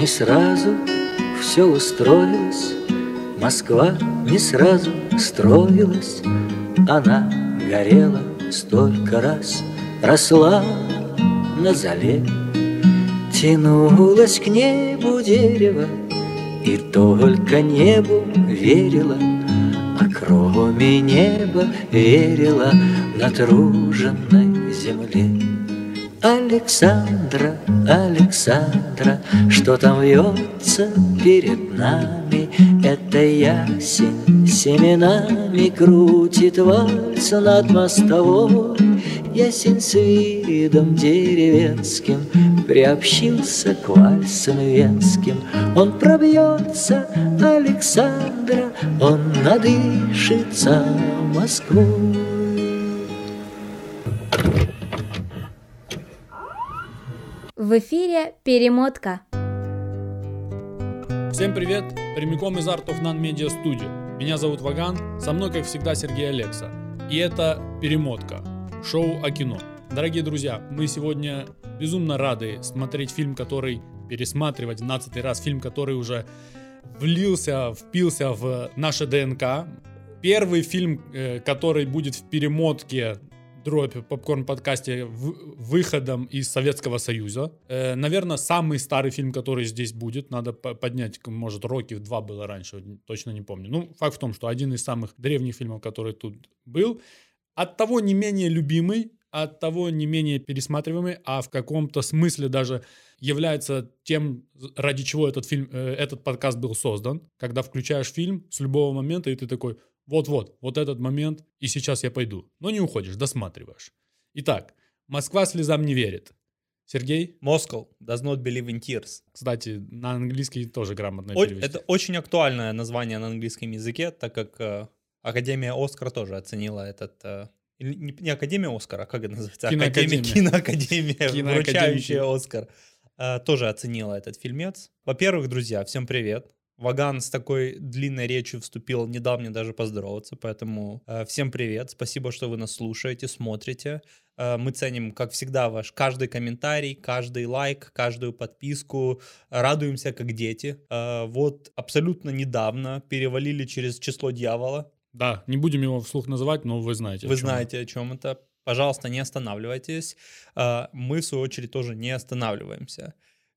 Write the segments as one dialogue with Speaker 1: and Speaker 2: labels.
Speaker 1: не сразу все устроилось, Москва не сразу строилась, Она горела столько раз, Росла на зале. Тянулось к небу дерево, И только небу верила, А кроме неба верила Натруженной земле. Александра, Александра, что там вьется перед нами? Это ясень семенами крутит вальс над мостовой. Ясень с видом деревенским Приобщился к вальсам венским Он пробьется, Александра Он надышится Москвой
Speaker 2: В эфире «Перемотка».
Speaker 3: Всем привет! Прямиком из Art of Non Media Studio. Меня зовут Ваган, со мной, как всегда, Сергей Алекса. И это «Перемотка» — шоу о кино. Дорогие друзья, мы сегодня безумно рады смотреть фильм, который пересматривать 12 раз, фильм, который уже влился, впился в наше ДНК. Первый фильм, э, который будет в перемотке дробь попкорн подкасте выходом из Советского Союза. Э, наверное, самый старый фильм, который здесь будет. Надо поднять, может, Рокки 2 было раньше, точно не помню. Ну, факт в том, что один из самых древних фильмов, который тут был. От того не менее любимый, от того не менее пересматриваемый, а в каком-то смысле даже является тем, ради чего этот фильм, э, этот подкаст был создан. Когда включаешь фильм с любого момента, и ты такой, вот-вот, вот этот момент, и сейчас я пойду. Но не уходишь, досматриваешь. Итак, Москва слезам не верит. Сергей?
Speaker 4: Moscow does not believe in tears.
Speaker 3: Кстати, на английский тоже грамотно
Speaker 4: О- перевести. Это очень актуальное название на английском языке, так как э, Академия Оскар тоже оценила этот... Э, не, не Академия Оскара, а как это называется?
Speaker 3: Киноакадемия.
Speaker 4: Киноакадемия, Киноакадемия вручающая Оскар, э, тоже оценила этот фильмец. Во-первых, друзья, всем привет. Ваган с такой длинной речью вступил, не дал мне даже поздороваться, поэтому э, всем привет, спасибо, что вы нас слушаете, смотрите. Э, мы ценим, как всегда, ваш каждый комментарий, каждый лайк, каждую подписку, радуемся как дети. Э, вот абсолютно недавно перевалили через число дьявола.
Speaker 3: Да, не будем его вслух называть, но вы знаете.
Speaker 4: Вы о знаете, о чем это. Пожалуйста, не останавливайтесь. Э, мы, в свою очередь, тоже не останавливаемся.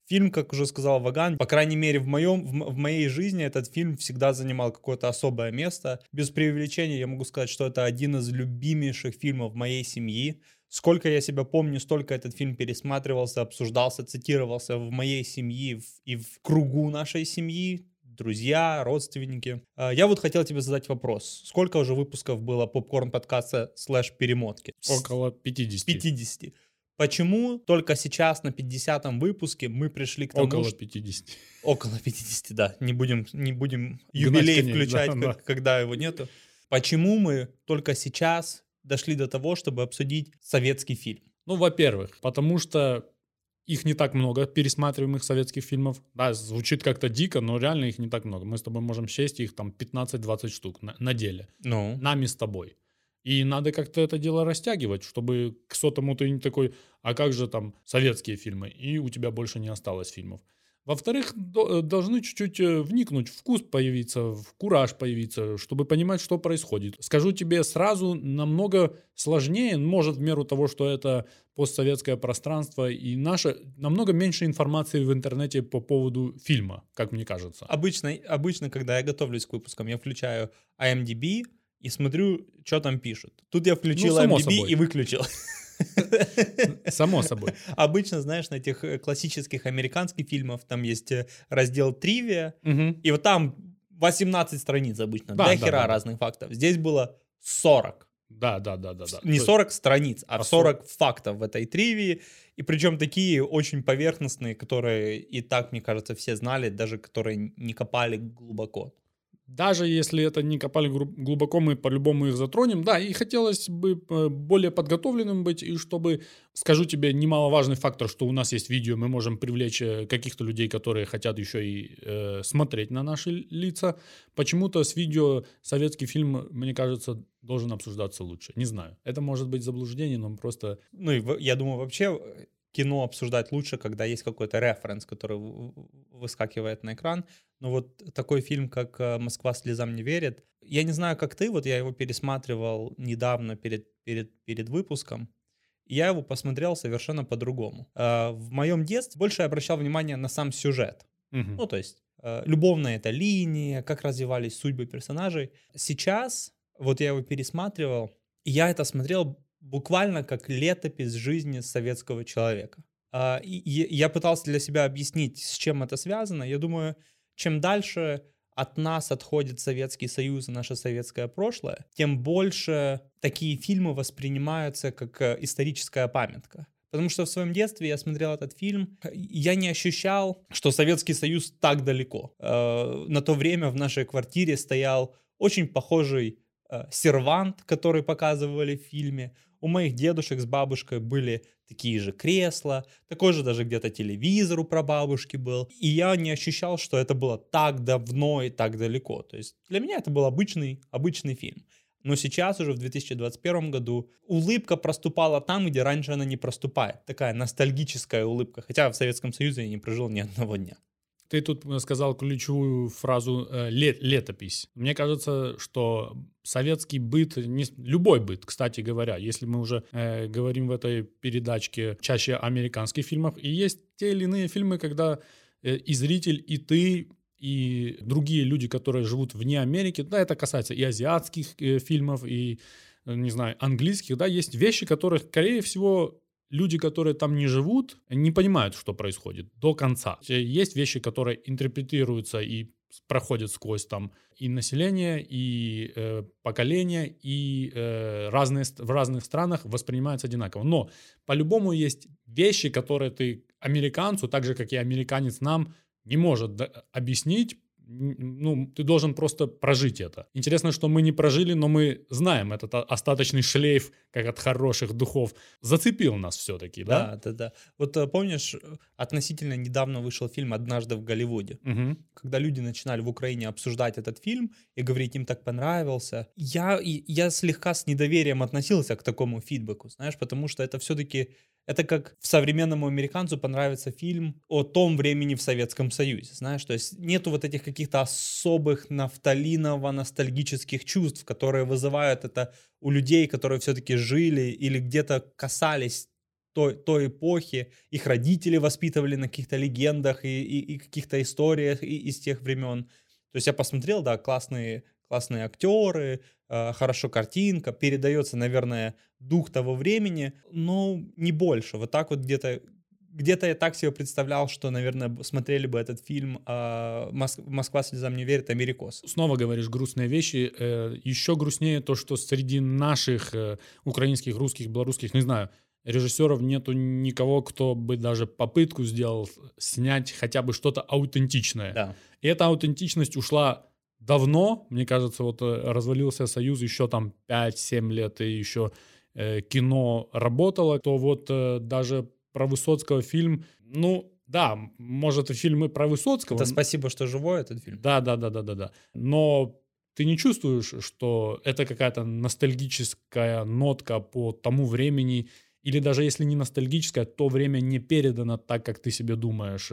Speaker 4: Фильм, как уже сказал Ваган, по крайней мере в, моем, в, в моей жизни этот фильм всегда занимал какое-то особое место. Без преувеличения я могу сказать, что это один из любимейших фильмов моей семьи. Сколько я себя помню, столько этот фильм пересматривался, обсуждался, цитировался в моей семье и в кругу нашей семьи, друзья, родственники. А, я вот хотел тебе задать вопрос. Сколько уже выпусков было попкорн подкаста слэш перемотки?
Speaker 3: Около 50.
Speaker 4: 50. Почему только сейчас на 50-м выпуске мы пришли к тому,
Speaker 3: Около 50.
Speaker 4: Около 50, да. Не будем, не будем юбилей коней, включать, да, как, да. когда его нету. Почему мы только сейчас дошли до того, чтобы обсудить советский фильм?
Speaker 3: Ну, во-первых, потому что их не так много, пересматриваемых советских фильмов. Да, звучит как-то дико, но реально их не так много. Мы с тобой можем счесть их там 15-20 штук на, на деле.
Speaker 4: Ну.
Speaker 3: Нами с тобой. И надо как-то это дело растягивать, чтобы к сотому ты не такой, а как же там советские фильмы, и у тебя больше не осталось фильмов. Во-вторых, э, должны чуть-чуть э, вникнуть, вкус появиться, в кураж появиться, чтобы понимать, что происходит. Скажу тебе сразу, намного сложнее, может, в меру того, что это постсоветское пространство и наше, намного меньше информации в интернете по поводу фильма, как мне кажется.
Speaker 4: Обычно, обычно когда я готовлюсь к выпускам, я включаю IMDb, и смотрю, что там пишут. Тут я включил ну, MDB собой. и выключил.
Speaker 3: Само собой.
Speaker 4: Обычно, знаешь, на этих э, классических американских фильмах там есть э, раздел тривия,
Speaker 3: угу.
Speaker 4: и вот там 18 страниц обычно, да, до да, хера да. разных фактов. Здесь было 40.
Speaker 3: Да, да, да, да. да.
Speaker 4: Не 40 страниц, а 40 а фактов в этой тривии. И причем такие очень поверхностные, которые и так, мне кажется, все знали, даже которые не копали глубоко
Speaker 3: даже если это не копали глубоко, мы по-любому их затронем. Да, и хотелось бы э, более подготовленным быть, и чтобы, скажу тебе, немаловажный фактор, что у нас есть видео, мы можем привлечь э, каких-то людей, которые хотят еще и э, смотреть на наши лица. Почему-то с видео советский фильм, мне кажется, должен обсуждаться лучше. Не знаю. Это может быть заблуждение, но просто...
Speaker 4: Ну, и я думаю, вообще кино обсуждать лучше, когда есть какой-то референс, который выскакивает на экран. Но вот такой фильм, как э, «Москва слезам не верит», я не знаю, как ты, вот я его пересматривал недавно перед, перед, перед выпуском, я его посмотрел совершенно по-другому. Э, в моем детстве больше я обращал внимание на сам сюжет. Угу. Ну, то есть э, любовная эта линия, как развивались судьбы персонажей. Сейчас, вот я его пересматривал, и я это смотрел буквально как летопись жизни советского человека. А, я пытался для себя объяснить, с чем это связано. Я думаю, чем дальше от нас отходит Советский Союз и наше советское прошлое, тем больше такие фильмы воспринимаются как э, историческая памятка. Потому что в своем детстве я смотрел этот фильм, я не ощущал, что Советский Союз так далеко. Э, на то время в нашей квартире стоял очень похожий сервант, который показывали в фильме. У моих дедушек с бабушкой были такие же кресла, такой же даже где-то телевизор у прабабушки был. И я не ощущал, что это было так давно и так далеко. То есть для меня это был обычный, обычный фильм. Но сейчас уже в 2021 году улыбка проступала там, где раньше она не проступает. Такая ностальгическая улыбка. Хотя в Советском Союзе я не прожил ни одного дня.
Speaker 3: Ты тут э, сказал ключевую фразу э, лет, летопись. Мне кажется, что советский быт, не, любой быт, кстати говоря, если мы уже э, говорим в этой передачке чаще о американских фильмах, и есть те или иные фильмы, когда э, и зритель, и ты и другие люди, которые живут вне Америки, да, это касается и азиатских э, фильмов, и, э, не знаю, английских, да, есть вещи, которые, скорее всего, люди, которые там не живут, не понимают, что происходит до конца. Есть вещи, которые интерпретируются и проходят сквозь там и население, и э, поколение, и э, разные, в разных странах воспринимаются одинаково. Но по-любому есть вещи, которые ты американцу, так же, как и американец нам, не может объяснить, ну, ты должен просто прожить это. Интересно, что мы не прожили, но мы знаем этот остаточный шлейф, как от хороших духов, зацепил нас все-таки, да?
Speaker 4: Да, да, да. Вот э, помнишь, относительно недавно вышел фильм «Однажды в Голливуде», угу. когда люди начинали в Украине обсуждать этот фильм и говорить, им так понравился. Я, я слегка с недоверием относился к такому фидбэку, знаешь, потому что это все-таки это как современному американцу понравится фильм о том времени в Советском Союзе, знаешь, то есть нету вот этих каких-то особых нафталиново-ностальгических чувств, которые вызывают это у людей, которые все-таки жили или где-то касались той, той эпохи, их родители воспитывали на каких-то легендах и, и, и каких-то историях из тех времен. То есть я посмотрел, да, классные, классные актеры, э, хорошо картинка, передается, наверное, дух того времени, но не больше. Вот так вот где-то где-то я так себе представлял, что, наверное, смотрели бы этот фильм э, «Москва слезам не верит», «Америкос».
Speaker 3: Снова говоришь грустные вещи. Э, еще грустнее то, что среди наших э, украинских, русских, белорусских, не знаю, режиссеров нету никого, кто бы даже попытку сделал снять хотя бы что-то аутентичное. Да. И эта аутентичность ушла давно. Мне кажется, вот э, развалился Союз еще там 5-7 лет, и еще э, кино работало, то вот э, даже про Высоцкого фильм, ну, да, может, фильмы про Высоцкого.
Speaker 4: Это спасибо, что живой этот фильм.
Speaker 3: Да, да, да, да, да, да. Но ты не чувствуешь, что это какая-то ностальгическая нотка по тому времени, или даже если не ностальгическая, то время не передано так, как ты себе думаешь.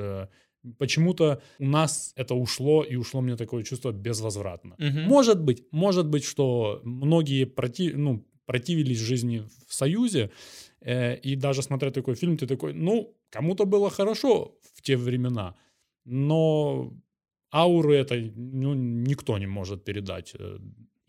Speaker 3: Э, почему-то у нас это ушло, и ушло мне такое чувство безвозвратно. Угу. Может быть, может быть, что многие против, ну, противились жизни в Союзе, э, и даже смотря такой фильм, ты такой, ну, кому-то было хорошо в те времена, но ауры это ну, никто не может передать.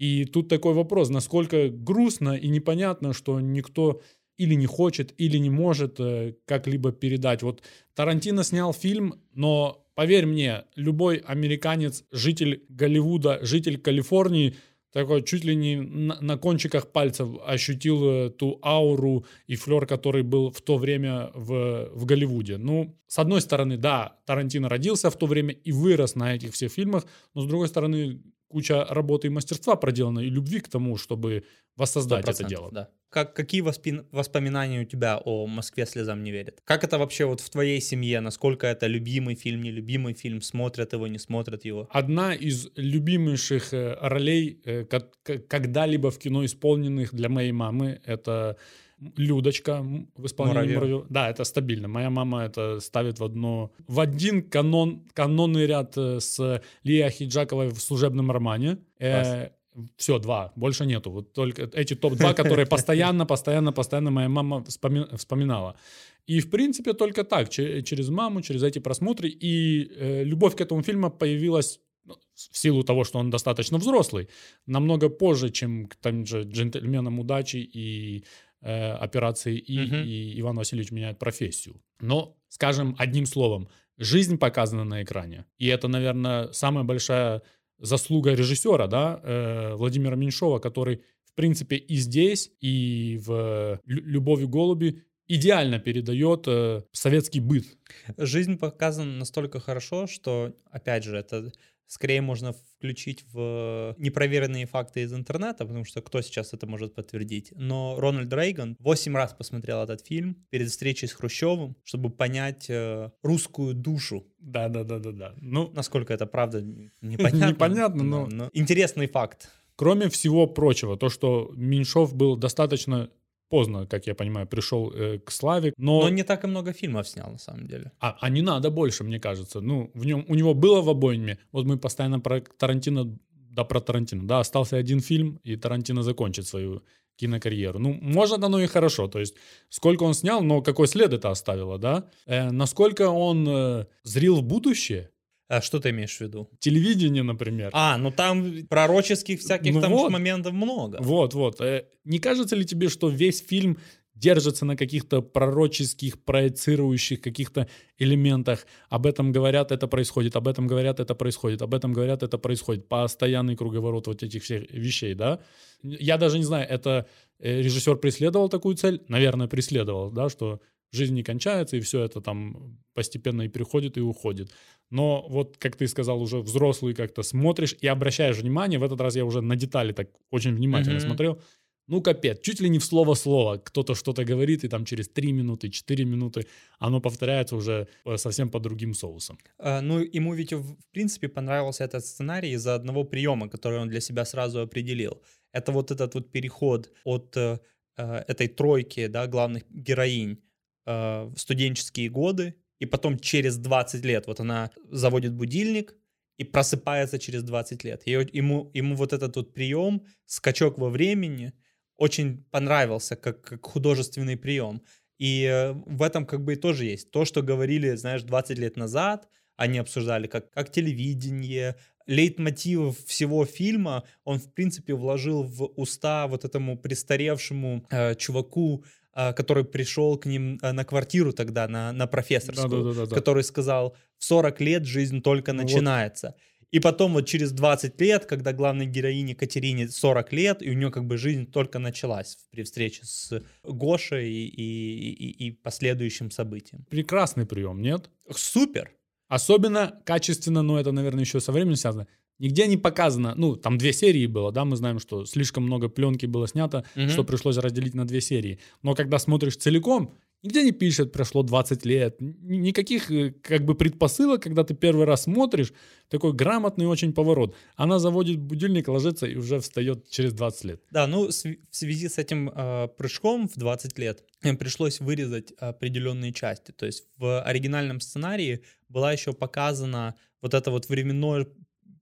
Speaker 3: И тут такой вопрос, насколько грустно и непонятно, что никто или не хочет, или не может э, как-либо передать. Вот Тарантино снял фильм, но поверь мне, любой американец, житель Голливуда, житель Калифорнии – такой чуть ли не на, на кончиках пальцев ощутил э, ту ауру и флер, который был в то время в, в Голливуде. Ну, с одной стороны, да, Тарантино родился в то время и вырос на этих всех фильмах, но с другой стороны, куча работы и мастерства проделана, и любви к тому, чтобы воссоздать это дело.
Speaker 4: Да. Как, какие воспи- воспоминания у тебя о «Москве слезам не верит»? Как это вообще вот в твоей семье? Насколько это любимый фильм, нелюбимый фильм? Смотрят его, не смотрят его?
Speaker 3: Одна из любимейших э, ролей, э, когда-либо в кино исполненных для моей мамы, это Людочка в исполнении
Speaker 4: Муравьев.
Speaker 3: Да, это стабильно. Моя мама это ставит в одно... В один канон, канонный ряд э, с Лией Ахиджаковой в «Служебном романе». все, два, больше нету. Вот только эти топ-2, которые постоянно, постоянно, постоянно моя мама вспоми- вспоминала. И, в принципе, только так, че- через маму, через эти просмотры. И э, любовь к этому фильму появилась ну, в силу того, что он достаточно взрослый, намного позже, чем к тем же джентльменам удачи и э, операции И,
Speaker 4: Мгм.
Speaker 3: и Иван Васильевич меняет профессию. Но, скажем одним словом, жизнь показана на экране. И это, наверное, самая большая заслуга режиссера, да, э, Владимира Меньшова, который, в принципе, и здесь, и в «Лю- «Любовь и голуби» идеально передает э, советский быт.
Speaker 4: Жизнь показана настолько хорошо, что, опять же, это скорее можно включить в непроверенные факты из интернета, потому что кто сейчас это может подтвердить. Но Рональд Рейган 8 раз посмотрел этот фильм перед встречей с Хрущевым, чтобы понять э, русскую душу.
Speaker 3: Да-да-да-да-да. Ну,
Speaker 4: Насколько это правда, непонятно.
Speaker 3: Непонятно,
Speaker 4: Да,
Speaker 3: но-
Speaker 4: Интересный факт.
Speaker 3: Кроме всего прочего, то, что Меньшов был достаточно поздно, как я понимаю, пришел э, к славе, но,
Speaker 4: Но не так и много фильмов снял, на самом деле.
Speaker 3: а, а не надо больше, мне кажется. Ну, в нем, у него было в обойме, вот мы постоянно про Тарантино, да про Тарантино, да, остался один фильм, и Тарантино закончит свою кинокарьеру. Ну, может, оно и хорошо, то есть сколько он снял, но какой след это оставило, да? Э, насколько он э, зрил в будущее,
Speaker 4: А что ты имеешь в виду?
Speaker 3: телевидение, например.
Speaker 4: А, ну там пророческих всяких
Speaker 3: Ну
Speaker 4: там
Speaker 3: вот.
Speaker 4: моментов много.
Speaker 3: Вот, вот. Э, Не кажется ли тебе, что весь фильм держится на каких-то пророческих, проецирующих каких-то элементах? Об этом говорят, это происходит, об этом говорят, это происходит, об этом говорят, это происходит. Постоянный круговорот вот этих всех вещей, да? Я даже не знаю, это э, режиссер преследовал такую цель? Наверное, преследовал, да, что жизнь не кончается, и все это там постепенно и приходит, и уходит. Но вот, как ты сказал, уже взрослый как-то смотришь и обращаешь внимание, в этот раз я уже на детали так очень внимательно
Speaker 4: Мгм.
Speaker 3: смотрел, ну, капец, чуть ли не в слово-слово. Кто-то что-то говорит, и там через 3 минуты, 4 минуты оно повторяется уже э, совсем по другим соусам.
Speaker 4: А, Ну, ему ведь, в в принципе, понравился этот сценарий из-за одного приема, который он для себя сразу определил. Это вот этот вот переход от э, э, этой тройки, да, главных героинь э, в студенческие годы, и потом через 20 лет вот она заводит будильник и просыпается через 20 лет. И ему, ему вот этот вот прием, скачок во времени, очень понравился как, как художественный прием. И э, в этом как бы и тоже есть. То, что говорили, знаешь, 20 лет назад, они обсуждали как, как телевидение, лейтмотив всего фильма, он, в принципе, вложил в уста вот этому престаревшему э, чуваку, который пришел к ним э, на квартиру тогда, на, на профессорскую,
Speaker 3: Да-да-да-да.
Speaker 4: который сказал, в 40 лет жизнь только
Speaker 3: Ну вот.
Speaker 4: начинается. И потом вот через 20 лет, когда главной героине Катерине 40 лет, и у нее как бы жизнь только началась при встрече с Гошей и, и, и- и последующим событием.
Speaker 3: Прекрасный прием, нет?
Speaker 4: Супер!
Speaker 3: Особенно качественно, но это, наверное, еще со временем связано. Нигде не показано, ну, там две серии было, да, мы знаем, что слишком много пленки было снято,
Speaker 4: Мгм.
Speaker 3: что пришлось разделить на две серии. Но когда смотришь целиком, нигде не пишет, прошло 20 лет, никаких э, как бы предпосылок, когда ты первый раз смотришь, такой грамотный очень поворот. Она заводит будильник, ложится и уже встает через 20 лет.
Speaker 4: Да, ну в св- в связи с этим э, прыжком в 20 лет э, пришлось вырезать определенные части. То есть в оригинальном сценарии была еще показана вот это вот временной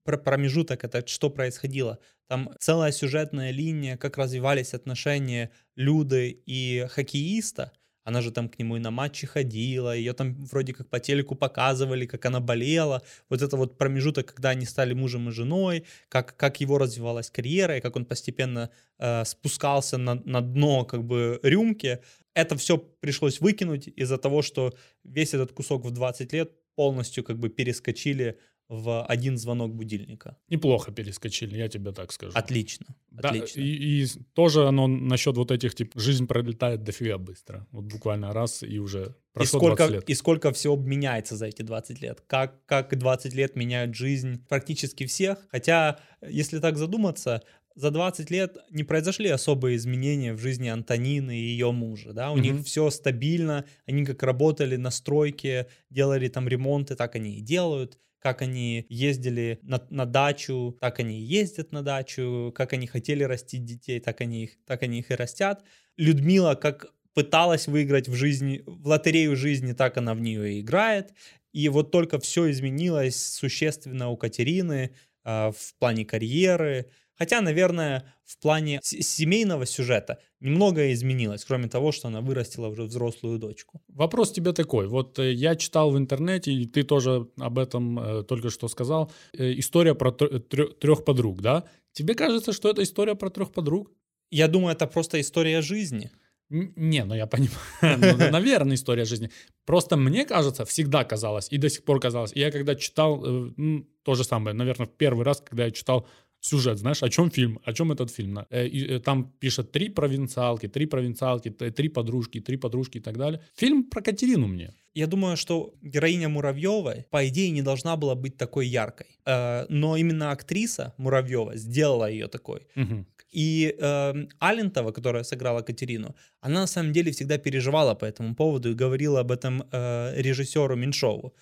Speaker 4: пр- промежуток, это что происходило. Там целая сюжетная линия, как развивались отношения Люды и хоккеиста. Она же там к нему и на матчи ходила, ее там вроде как по телеку показывали, как она болела. Вот это вот промежуток, когда они стали мужем и женой, как, как его развивалась карьера, и как он постепенно э, спускался на, на дно как бы рюмки. Это все пришлось выкинуть из-за того, что весь этот кусок в 20 лет полностью как бы перескочили в один звонок будильника.
Speaker 3: Неплохо перескочили, я тебе так скажу.
Speaker 4: Отлично.
Speaker 3: Да,
Speaker 4: Отлично.
Speaker 3: И, и тоже оно насчет вот этих, типа, жизнь пролетает дофига быстро. Вот буквально раз и уже
Speaker 4: И
Speaker 3: прошло
Speaker 4: сколько,
Speaker 3: 20 лет.
Speaker 4: и сколько всего меняется за эти 20 лет. Как, как 20 лет меняют жизнь практически всех. Хотя, если так задуматься, за 20 лет не произошли особые изменения в жизни Антонины и ее мужа, да, у
Speaker 3: Мгм.
Speaker 4: них все стабильно, они как работали на стройке, делали там ремонты, так они и делают, как они ездили на, на дачу, так они и ездят на дачу, как они хотели растить детей, так они их, так они их и растят. Людмила как пыталась выиграть в жизни, в лотерею жизни, так она в нее и играет. И вот только все изменилось существенно у Катерины а, в плане карьеры. Хотя, наверное, в плане семейного сюжета немного изменилось, кроме того, что она вырастила уже взрослую дочку.
Speaker 3: Вопрос тебе такой. Вот э, я читал в интернете, и ты тоже об этом э, только что сказал. Э, история про трех подруг, да? Тебе кажется, что это история про трех подруг?
Speaker 4: Я думаю, это просто история жизни.
Speaker 3: Не, ну я понимаю. Ну, наверное, история жизни. Просто мне кажется, всегда казалось, и до сих пор казалось. И я когда читал, э, то же самое, наверное, в первый раз, когда я читал сюжет, знаешь, о чем фильм, о чем этот фильм. Э, и, э, Там пишет три провинциалки, три провинциалки, три подружки, три подружки и так далее. Фильм про Катерину мне.
Speaker 4: Я думаю, что героиня Муравьевой, по идее, не должна была быть такой яркой. Э, Но именно актриса Муравьева сделала ее такой.
Speaker 3: Мгм.
Speaker 4: И э, Алентова, которая сыграла Катерину, она на самом деле всегда переживала по этому поводу и говорила об этом э, режиссеру Меньшову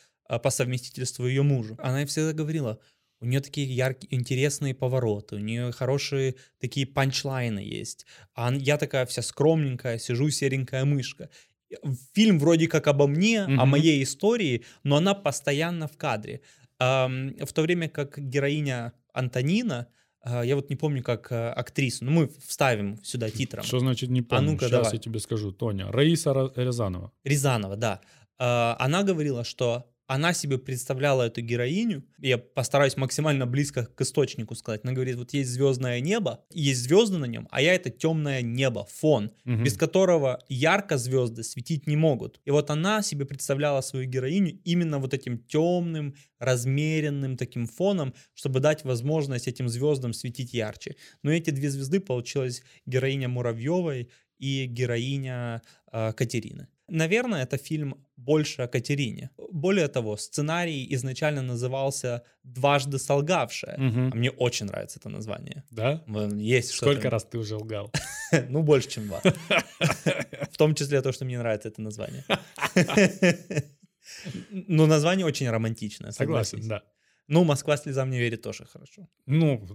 Speaker 4: по совместительству ее мужу. Она всегда говорила, у нее такие яркие, интересные повороты, у нее хорошие такие панчлайны есть. А я такая вся скромненькая, сижу серенькая мышка. Фильм вроде как обо мне, о
Speaker 3: Мгм.
Speaker 4: моей истории, но она постоянно в кадре. В то время как героиня Антонина, а, я вот не помню как э, актрису, но мы вставим сюда титром.
Speaker 3: Что значит не помню?
Speaker 4: ну-ка,
Speaker 3: Сейчас
Speaker 4: давай.
Speaker 3: я тебе скажу. Тоня. Раиса Ра- Рязанова.
Speaker 4: Рязанова, да. А, Она говорила, что она себе представляла эту героиню, я постараюсь максимально близко к источнику сказать, она говорит, вот есть звездное небо, есть звезды на нем, а я это темное небо, фон,
Speaker 3: Мгм.
Speaker 4: без которого ярко звезды светить не могут. И вот она себе представляла свою героиню именно вот этим темным, размеренным таким фоном, чтобы дать возможность этим звездам светить ярче. Но эти две звезды получилась героиня Муравьевой и героиня э, Катерины. Наверное, это фильм больше о Катерине. Более того, сценарий изначально назывался «Дважды солгавшая».
Speaker 3: Мгм.
Speaker 4: А мне очень нравится это название.
Speaker 3: Да?
Speaker 4: Есть что-то-
Speaker 3: Сколько раз ты уже лгал?
Speaker 4: Ну, больше, чем два. В том числе то, что мне нравится это название. Ну, название очень романтичное,
Speaker 3: Согласен, да.
Speaker 4: Ну, «Москва слезам не верит» тоже хорошо.
Speaker 3: Ну,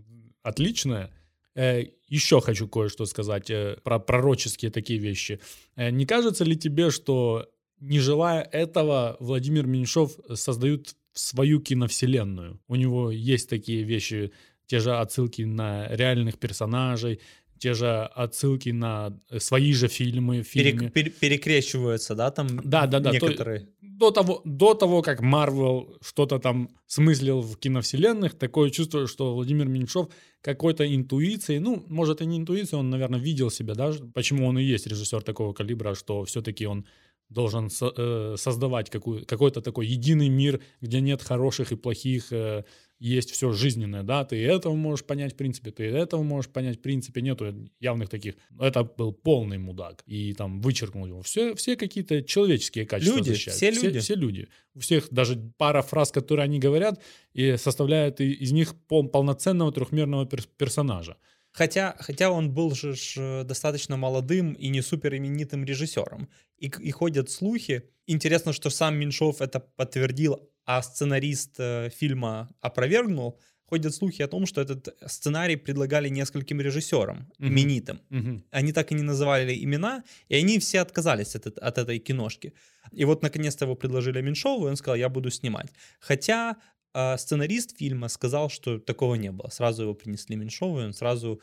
Speaker 3: отлично. Э, Еще хочу кое-что сказать э, про пророческие такие вещи. Э, Не кажется ли тебе, что не желая этого, Владимир Меньшов создает свою киновселенную? У него есть такие вещи, те же отсылки на реальных персонажей, те же отсылки на э, свои же фильмы, в
Speaker 4: Перек- пере- перекрещиваются, да, там
Speaker 3: Да, да, да. то-
Speaker 4: некоторые.
Speaker 3: до, того, до того, как Марвел что-то там смыслил в киновселенных, такое чувство, что Владимир Меньшов какой-то интуицией, ну, может, и не интуицией, он, наверное, видел себя, да, почему он и есть режиссер такого калибра, что все-таки он должен со- э, создавать какую, какой-то такой единый мир, где нет хороших и плохих, э, есть все жизненное, да, ты этого можешь понять в принципе, ты этого можешь понять в принципе, нету явных таких. Это был полный мудак, и там вычеркнул его. Все, все какие-то человеческие качества
Speaker 4: Люди,
Speaker 3: защищают.
Speaker 4: все люди.
Speaker 3: Все, люди. У всех даже пара фраз, которые они говорят, и составляют из них пол- полноценного трехмерного пер- персонажа.
Speaker 4: Хотя, хотя он был же э, достаточно молодым и не супер именитым режиссером. И, и ходят слухи. Интересно, что сам Меньшов это подтвердил, а сценарист э, фильма опровергнул. Ходят слухи о том, что этот сценарий предлагали нескольким режиссерам,
Speaker 3: Мгм.
Speaker 4: именитым.
Speaker 3: Мгм.
Speaker 4: Они так и не называли имена, и они все отказались от, от этой киношки. И вот наконец-то его предложили Меньшову, и он сказал, я буду снимать. Хотя э, сценарист фильма сказал, что такого не было. Сразу его принесли Меньшову, и он сразу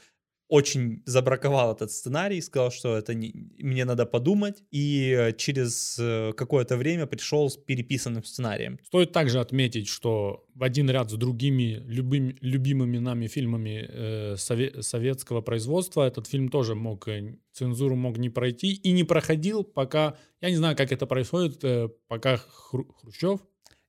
Speaker 4: очень забраковал этот сценарий, сказал, что это не, мне надо подумать, и э, через э, какое-то время пришел с переписанным сценарием.
Speaker 3: Стоит также отметить, что в один ряд с другими любым, любимыми нами фильмами э, сове- советского производства этот фильм тоже мог, э, цензуру мог не пройти и не проходил, пока, я не знаю, как это происходит, э, пока Хру- Хрущев,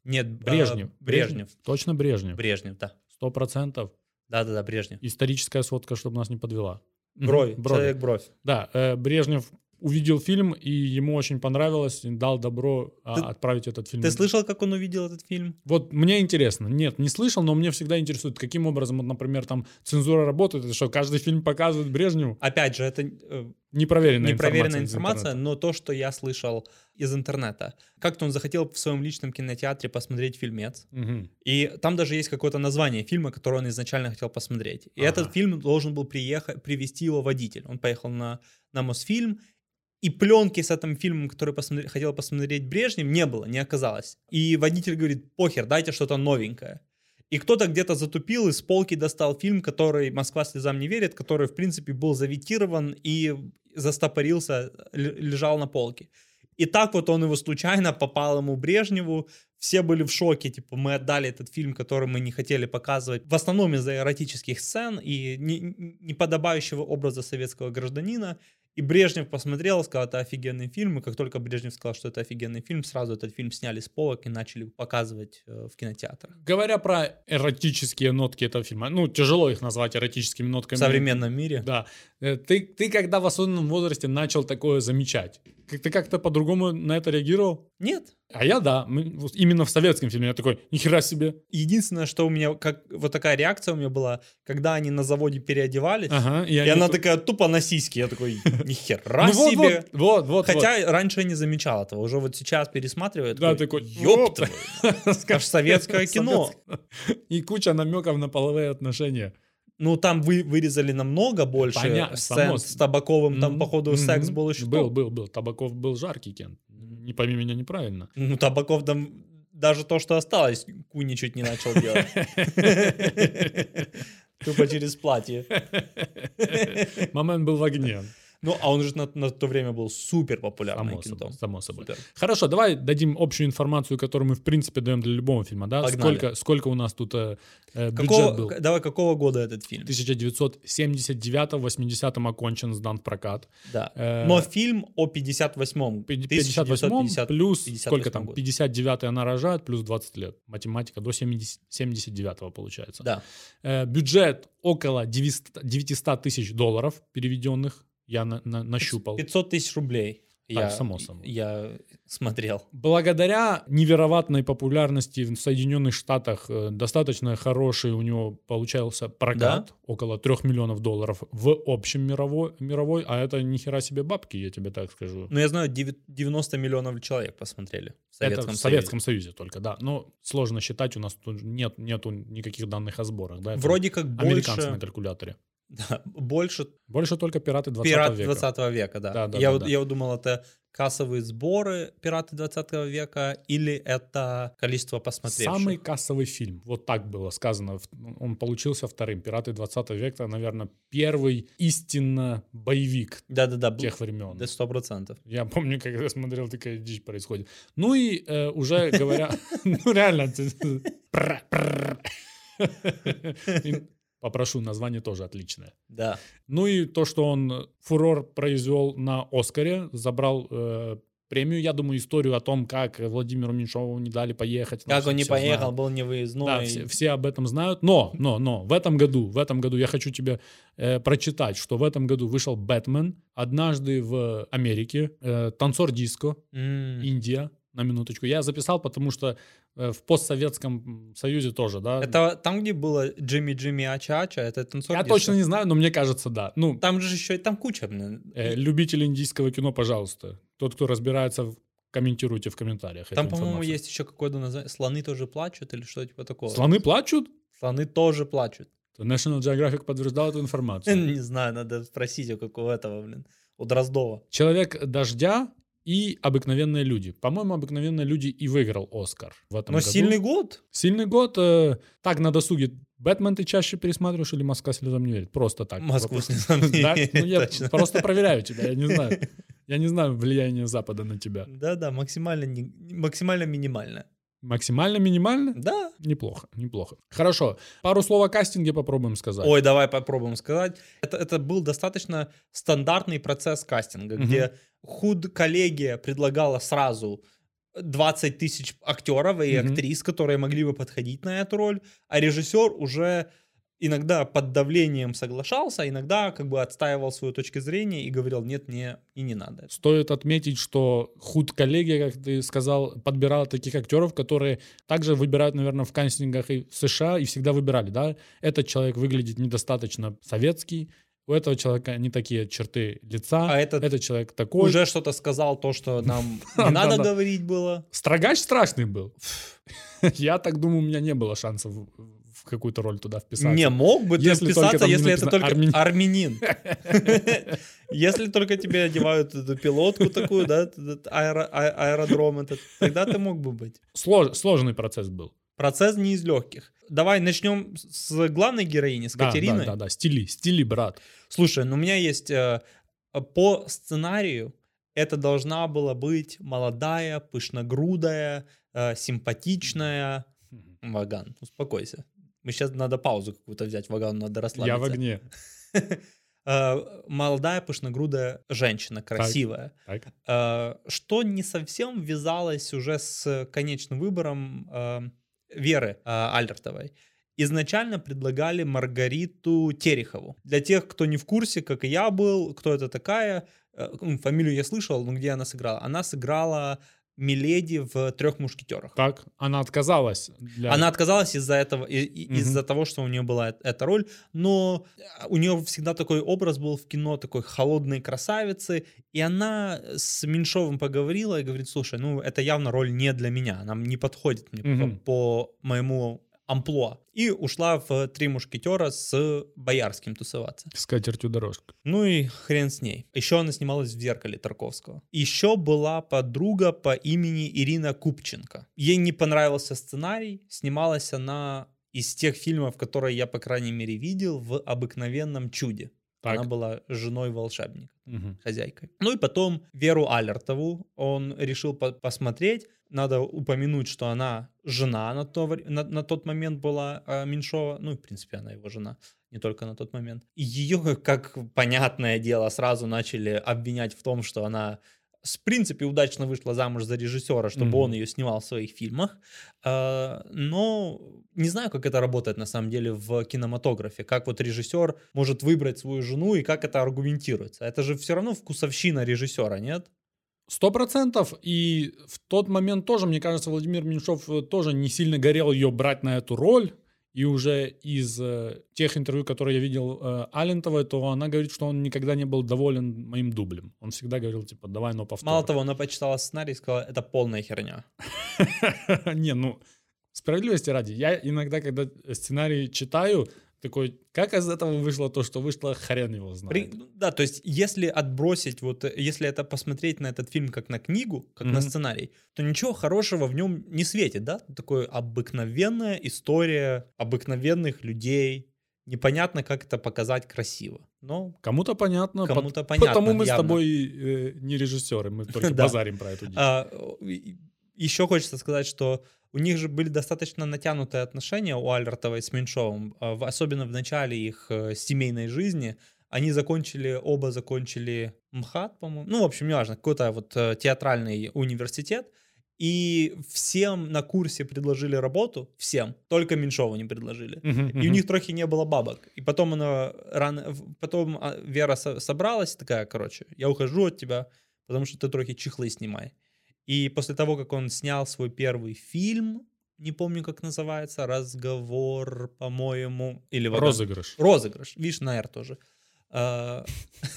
Speaker 4: Нет, э,
Speaker 3: Брежнев,
Speaker 4: Брежнев.
Speaker 3: точно Брежнев,
Speaker 4: Брежнев, да.
Speaker 3: сто процентов.
Speaker 4: Да-да-да, Брежнев.
Speaker 3: Историческая сводка, чтобы нас не подвела.
Speaker 4: Бровь, человек бровь.
Speaker 3: Да, э, Брежнев увидел фильм, и ему очень понравилось, дал добро а,
Speaker 4: Ты-
Speaker 3: отправить этот фильм.
Speaker 4: Ты слышал, как он увидел этот фильм?
Speaker 3: Вот мне интересно. Нет, не слышал, но мне всегда интересует, каким образом, вот, например, там цензура работает. Это что, каждый фильм показывает Брежневу?
Speaker 4: Опять же, это э,
Speaker 3: Непроверенная,
Speaker 4: непроверенная
Speaker 3: информация.
Speaker 4: информация, но то, что я слышал из интернета. Как-то он захотел в своем личном кинотеатре посмотреть фильмец,
Speaker 3: Мгм.
Speaker 4: и там даже есть какое-то название фильма, который он изначально хотел посмотреть. И
Speaker 3: Ага.
Speaker 4: этот фильм должен был приехать, привести его водитель. Он поехал на, на Мосфильм, и пленки с этим фильмом, который посмотри- хотел посмотреть Брежнев, не было, не оказалось. И водитель говорит, похер, дайте что-то новенькое. И кто-то где-то затупил, из полки достал фильм, который «Москва слезам не верит», который, в принципе, был завитирован и застопорился, лежал на полке. И так вот он его случайно попал ему Брежневу. Все были в шоке, типа, мы отдали этот фильм, который мы не хотели показывать. В основном из-за эротических сцен и не- неподобающего образа советского гражданина. И Брежнев посмотрел, сказал, это офигенный фильм. И как только Брежнев сказал, что это офигенный фильм, сразу этот фильм сняли с полок и начали показывать э, в кинотеатрах.
Speaker 3: Говоря про эротические нотки этого фильма, ну, тяжело их назвать эротическими
Speaker 4: В
Speaker 3: нотками.
Speaker 4: современном мире.
Speaker 3: Да. Э, Ты, ты когда в осознанном возрасте начал такое замечать? Ты как-то по-другому на это реагировал?
Speaker 4: Нет.
Speaker 3: А я да. Мы- вот Именно в советском фильме я такой, нихера себе.
Speaker 4: Единственное, что у меня, как вот такая реакция у меня была, когда они на заводе переодевались,
Speaker 3: Ага.
Speaker 4: и
Speaker 3: они
Speaker 4: она такая тупо на сиськи. Я такой, нихера
Speaker 3: Ну вот,
Speaker 4: себе.
Speaker 3: вот, вот, вот.
Speaker 4: Хотя раньше я не замечал этого. Уже вот сейчас пересматриваю.
Speaker 3: Да, такой,
Speaker 4: ёб
Speaker 3: «Оп».
Speaker 4: твою. Это ж советское кино.
Speaker 3: И куча намеков на половые отношения.
Speaker 4: Ну, там вы, вырезали намного больше
Speaker 3: Понятно,
Speaker 4: сцен
Speaker 3: само
Speaker 4: с Табаковым. Там,
Speaker 3: Мгм,
Speaker 4: походу, секс был еще.
Speaker 3: Был, был, был. Табаков был жаркий, Кен. Не пойми меня неправильно.
Speaker 4: Ну, Табаков там даже то, что осталось, Куни чуть не начал делать. Тупо через платье.
Speaker 3: Момент был в огне.
Speaker 4: Ну, а он же на, на то время был супер популярным
Speaker 3: Само собой, само собой.
Speaker 4: Супер.
Speaker 3: Хорошо, давай дадим общую информацию, которую мы, в принципе, даем для любого фильма. Да?
Speaker 4: Погнали.
Speaker 3: Сколько, сколько у нас тут э, э, бюджет
Speaker 4: Какого,
Speaker 3: был?
Speaker 4: давай, какого года этот фильм?
Speaker 3: 1979-80 окончен, сдан в прокат.
Speaker 4: Да.
Speaker 3: Э,
Speaker 4: Но фильм о 58-м.
Speaker 3: 58 плюс
Speaker 4: 58
Speaker 3: сколько там?
Speaker 4: год.
Speaker 3: 59 она рожает, плюс 20 лет. Математика до 70, 79 получается.
Speaker 4: Да.
Speaker 3: Э, бюджет около 900 900 тысяч долларов переведенных. Я на- на- нащупал.
Speaker 4: 500 тысяч рублей.
Speaker 3: Так, само собой.
Speaker 4: Я смотрел.
Speaker 3: Благодаря невероятной популярности в Соединенных Штатах э, достаточно хороший у него получался прокат, около 3 миллионов долларов в общем мировой, мировой, а это ни хера себе бабки, я тебе так скажу.
Speaker 4: Но я знаю, девя- 90 миллионов человек посмотрели в
Speaker 3: это
Speaker 4: Советском
Speaker 3: в Советском Союзе только, да. Но сложно считать, у нас тут нет нету никаких данных о сборах. Да,
Speaker 4: Союзе.
Speaker 3: это
Speaker 4: Вроде как
Speaker 3: американцы
Speaker 4: больше,
Speaker 3: на калькуляторе.
Speaker 4: Да, больше
Speaker 3: Больше только пираты 20
Speaker 4: пират
Speaker 3: века.
Speaker 4: 20 века, да.
Speaker 3: Да, да,
Speaker 4: я,
Speaker 3: да, да.
Speaker 4: я думал, это кассовые сборы пираты 20 века или это количество посмотревших.
Speaker 3: Самый кассовый фильм, вот так было сказано, он получился вторым. «Пираты 20 века», наверное, первый истинно боевик
Speaker 4: Да-да-да,
Speaker 3: тех времен.
Speaker 4: да, сто процентов.
Speaker 3: Я помню, когда смотрел, такая дичь происходит. Ну и э, уже говоря, ну реально, попрошу, название тоже отличное.
Speaker 4: Да.
Speaker 3: Ну и то, что он фурор произвел на Оскаре, забрал э, премию, я думаю, историю о том, как Владимиру Меньшову не дали поехать. ну,
Speaker 4: Как он не поехал,
Speaker 3: знают.
Speaker 4: был невыездной.
Speaker 3: Да, все, все об этом знают. Но, но, но, в этом году, в этом году я хочу тебе э, прочитать, что в этом году вышел Бэтмен, однажды в Америке, э, танцор диско,
Speaker 4: М.
Speaker 3: Индия, на минуточку. Я записал, потому что в постсоветском союзе тоже, да.
Speaker 4: Это там, где было Джимми Джимми Ача Ача, это танцор
Speaker 3: я точно не знаю, но мне кажется, да. Ну,
Speaker 4: Там же еще там куча. блин.
Speaker 3: э, любители индийского кино, пожалуйста. Тот, кто разбирается, комментируйте в комментариях.
Speaker 4: Там, по-моему, есть еще какое-то название. Слоны тоже плачут или что типа такого.
Speaker 3: Слоны плачут?
Speaker 4: Слоны тоже плачут.
Speaker 3: National Geographic подтверждал эту информацию.
Speaker 4: Не знаю, надо спросить у какого этого, блин. У Дроздова.
Speaker 3: Человек дождя и обыкновенные люди. По-моему, обыкновенные люди и выиграл Оскар в этом
Speaker 4: Но
Speaker 3: году.
Speaker 4: сильный год.
Speaker 3: Сильный год. э, так на досуге. Бэтмен ты чаще пересматриваешь или Москва слезам не верит? Просто так.
Speaker 4: Москву
Speaker 3: Вопрос.
Speaker 4: слезам не верит,
Speaker 3: Ну, я просто проверяю тебя, я не знаю. Я не знаю влияния Запада на тебя.
Speaker 4: Да-да, максимально, максимально минимально.
Speaker 3: Максимально, минимально?
Speaker 4: Да.
Speaker 3: Неплохо, неплохо. Хорошо. Пару слов о кастинге попробуем сказать.
Speaker 4: Ой, давай попробуем сказать. Это, это был достаточно стандартный процесс кастинга,
Speaker 3: Мгм.
Speaker 4: где худ-коллегия предлагала сразу 20 тысяч актеров и
Speaker 3: Мгм.
Speaker 4: актрис, которые могли бы подходить на эту роль, а режиссер уже иногда под давлением соглашался, а иногда как бы отстаивал свою точку зрения и говорил, нет, не, и не надо.
Speaker 3: Стоит отметить, что худ коллеги, как ты сказал, подбирал таких актеров, которые также выбирают, наверное, в кастингах и в США и всегда выбирали, да, этот человек выглядит недостаточно советский, у этого человека не такие черты лица,
Speaker 4: А этот
Speaker 3: этот человек такой.
Speaker 4: Уже что-то сказал, то, что нам не надо говорить было.
Speaker 3: Строгач страшный был. Я так думаю, у меня не было шансов в какую-то роль туда вписаться.
Speaker 4: Не, мог бы ты
Speaker 3: Если
Speaker 4: вписаться, если это только
Speaker 3: армянин.
Speaker 4: Если только тебе одевают эту пилотку такую, да, а- аэродром этот, тогда ты мог бы быть.
Speaker 3: Слож- сложный процесс был.
Speaker 4: Процесс не из легких. Давай начнем с главной героини, с
Speaker 3: Да,
Speaker 4: Катериной.
Speaker 3: Да, да, да, стили, стили, брат.
Speaker 4: Слушай, ну у меня есть э, по сценарию это должна была быть молодая, пышногрудая, э, симпатичная. Ваган, успокойся. Мы сейчас надо паузу какую-то взять, Ваган, надо расслабиться.
Speaker 3: Я в огне.
Speaker 4: Э, Молодая, пышногрудая женщина, красивая.
Speaker 3: Так.
Speaker 4: Э, Что не совсем вязалось уже с конечным выбором Веры э, Альертовой. Изначально предлагали Маргариту Терехову. Для тех, кто не в курсе, как и я был, кто это такая, э, фамилию я слышал, но где она сыграла? Она сыграла Миледи в «Трех мушкетерах».
Speaker 3: Так, она отказалась. Для...
Speaker 4: Она отказалась из-за этого, и-
Speaker 3: Мгм.
Speaker 4: из-за того, что у нее была эта роль, но э, у нее всегда такой образ был в кино, такой холодной красавицы, и она с Меньшовым поговорила и говорит, слушай, ну это явно роль не для меня, она не подходит мне
Speaker 3: Мгм.
Speaker 4: по, по моему амплуа. И ушла в «Три мушкетера» с Боярским тусоваться.
Speaker 3: С катертью дорожка.
Speaker 4: Ну и хрен с ней. Еще она снималась в «Зеркале» Тарковского. Еще была подруга по имени Ирина Купченко. Ей не понравился сценарий. Снималась она из тех фильмов, которые я, по крайней мере, видел в «Обыкновенном чуде».
Speaker 3: Так.
Speaker 4: Она была женой волшебника
Speaker 3: Мгм.
Speaker 4: хозяйкой. Ну и потом Веру Алертову он решил по- посмотреть. Надо упомянуть, что она жена на, то, на, на тот момент была э, Меньшова. Ну, в принципе, она его жена, не только на тот момент. И ее, как понятное дело, сразу начали обвинять в том, что она в принципе удачно вышла замуж за режиссера, чтобы
Speaker 3: Мгм.
Speaker 4: он ее снимал в своих фильмах. Э, Но не знаю, как это работает на самом деле в кинематографе. Как вот режиссер может выбрать свою жену и как это аргументируется. Это же все равно вкусовщина режиссера, нет?
Speaker 3: Сто процентов. И в тот момент тоже, мне кажется, Владимир Меньшов э, тоже не сильно горел ее брать на эту роль. И уже из э, тех интервью, которые я видел э, Алентовой, то она говорит, что он никогда не был доволен моим дублем. Он всегда говорил, типа, давай, но повтор.
Speaker 4: Мало того, она почитала сценарий и сказала, это полная херня.
Speaker 3: Не, ну, справедливости ради. Я иногда, когда сценарий читаю, такой, как из этого вышло то, что вышло, хрен его знает.
Speaker 4: При- да, то есть если отбросить, вот э, если это посмотреть на этот фильм как на книгу, как на
Speaker 3: Мгм.
Speaker 4: сценарий, то ничего хорошего в нем не светит, да? Такое обыкновенная история обыкновенных людей. Непонятно, как это показать красиво. Но
Speaker 3: Кому-то понятно.
Speaker 4: Кому-то понятно,
Speaker 3: Потому мы с
Speaker 4: явно.
Speaker 3: тобой э, не режиссеры, мы только базарим про эту дичь.
Speaker 4: А, еще хочется сказать, что у них же были достаточно натянутые отношения у Альертовой с Меньшовым, а, особенно в начале их э, семейной жизни. Они закончили, оба закончили МХАТ, по-моему. Ну, в общем, неважно, какой-то вот э, театральный университет. И всем на курсе предложили работу, всем, только Меньшову не предложили.
Speaker 3: Мгм,
Speaker 4: И у них трохи не было бабок. И потом она рано, потом а, Вера со- собралась такая, короче, я ухожу от тебя, потому что ты трохи чехлы снимай. И после того, как он снял свой первый фильм, не помню, как называется, разговор, по-моему, или «Ваган».
Speaker 3: Розыгрыш.
Speaker 4: Розыгрыш. Видишь, на «Р» тоже. А,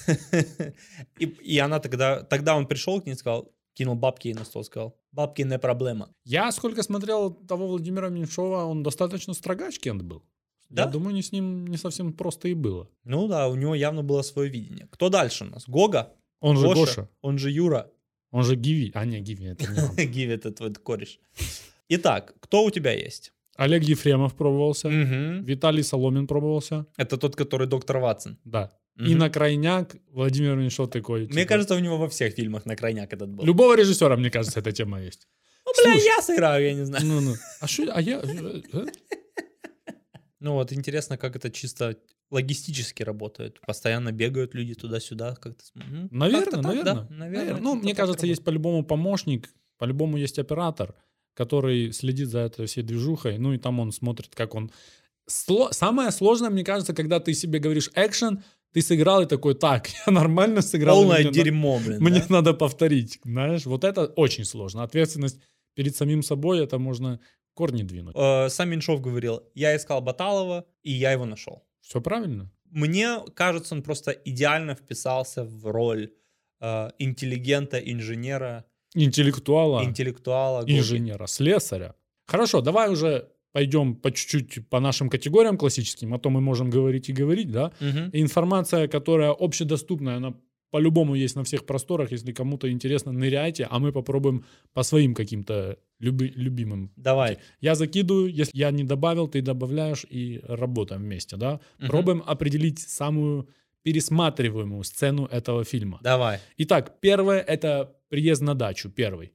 Speaker 4: И, и она тогда, тогда он пришел к ней и сказал, кинул бабки ей на стол, сказал, бабки не проблема.
Speaker 3: Я сколько смотрел того Владимира Меньшова, он достаточно строгач Кент был.
Speaker 4: Да?
Speaker 3: Я думаю, не с ним не совсем просто и было.
Speaker 4: Ну да, у него явно было свое видение. Кто дальше у нас? Гога?
Speaker 3: Он же Гоша.
Speaker 4: Он же Юра.
Speaker 3: Он же Гиви. А, не, Гиви, это не он.
Speaker 4: Гиви, это твой кореш. Итак, кто у тебя есть?
Speaker 3: Олег Ефремов пробовался. Виталий Соломин пробовался.
Speaker 4: Это тот, который доктор Ватсон.
Speaker 3: Да. И на крайняк Владимир Меньшов такой.
Speaker 4: Мне
Speaker 3: типа,
Speaker 4: кажется, у него во всех фильмах на крайняк этот был.
Speaker 3: Любого режиссера, мне кажется, эта тема есть.
Speaker 4: Ну, бля, я сыграю, я не знаю.
Speaker 3: Ну, ну. А что, а я... э, э?
Speaker 4: Ну вот интересно, как это чисто логистически работает. Постоянно бегают люди туда-сюда. Как-то... Мгм.
Speaker 3: Наверное,
Speaker 4: Как-то так,
Speaker 3: наверное.
Speaker 4: да, наверное.
Speaker 3: Ну,
Speaker 4: как-то
Speaker 3: мне кажется, есть по-любому помощник, по-любому есть оператор, который следит за этой всей движухой, ну и там он смотрит, как он сло- самое сложное, мне кажется, когда ты себе говоришь экшен, ты сыграл и такой, так, я нормально сыграл.
Speaker 4: Полное
Speaker 3: мне на-
Speaker 4: дерьмо, блин.
Speaker 3: Мне
Speaker 4: да?
Speaker 3: надо повторить, знаешь, вот это очень сложно. Ответственность перед самим собой, это можно корни двинуть.
Speaker 4: Э, Сам Меньшов говорил, я искал Баталова, и я его нашел.
Speaker 3: Все правильно?
Speaker 4: Мне кажется, он просто идеально вписался в роль э, интеллигента, инженера,
Speaker 3: Интеллектуала,
Speaker 4: интеллектуала. Гоги.
Speaker 3: инженера, слесаря. Хорошо, давай уже пойдем по чуть-чуть по нашим категориям классическим, а то мы можем говорить и говорить, да.
Speaker 4: Мгм.
Speaker 3: Информация, которая общедоступная, она по-любому есть на всех просторах. Если кому-то интересно, ныряйте, а мы попробуем по своим каким-то люби- любимым.
Speaker 4: Давай.
Speaker 3: Я закидываю, если я не добавил, ты добавляешь и работаем вместе, да.
Speaker 4: Мгм.
Speaker 3: Пробуем определить самую пересматриваемую сцену этого фильма.
Speaker 4: Давай.
Speaker 3: Итак, первое это приезд на дачу, первый,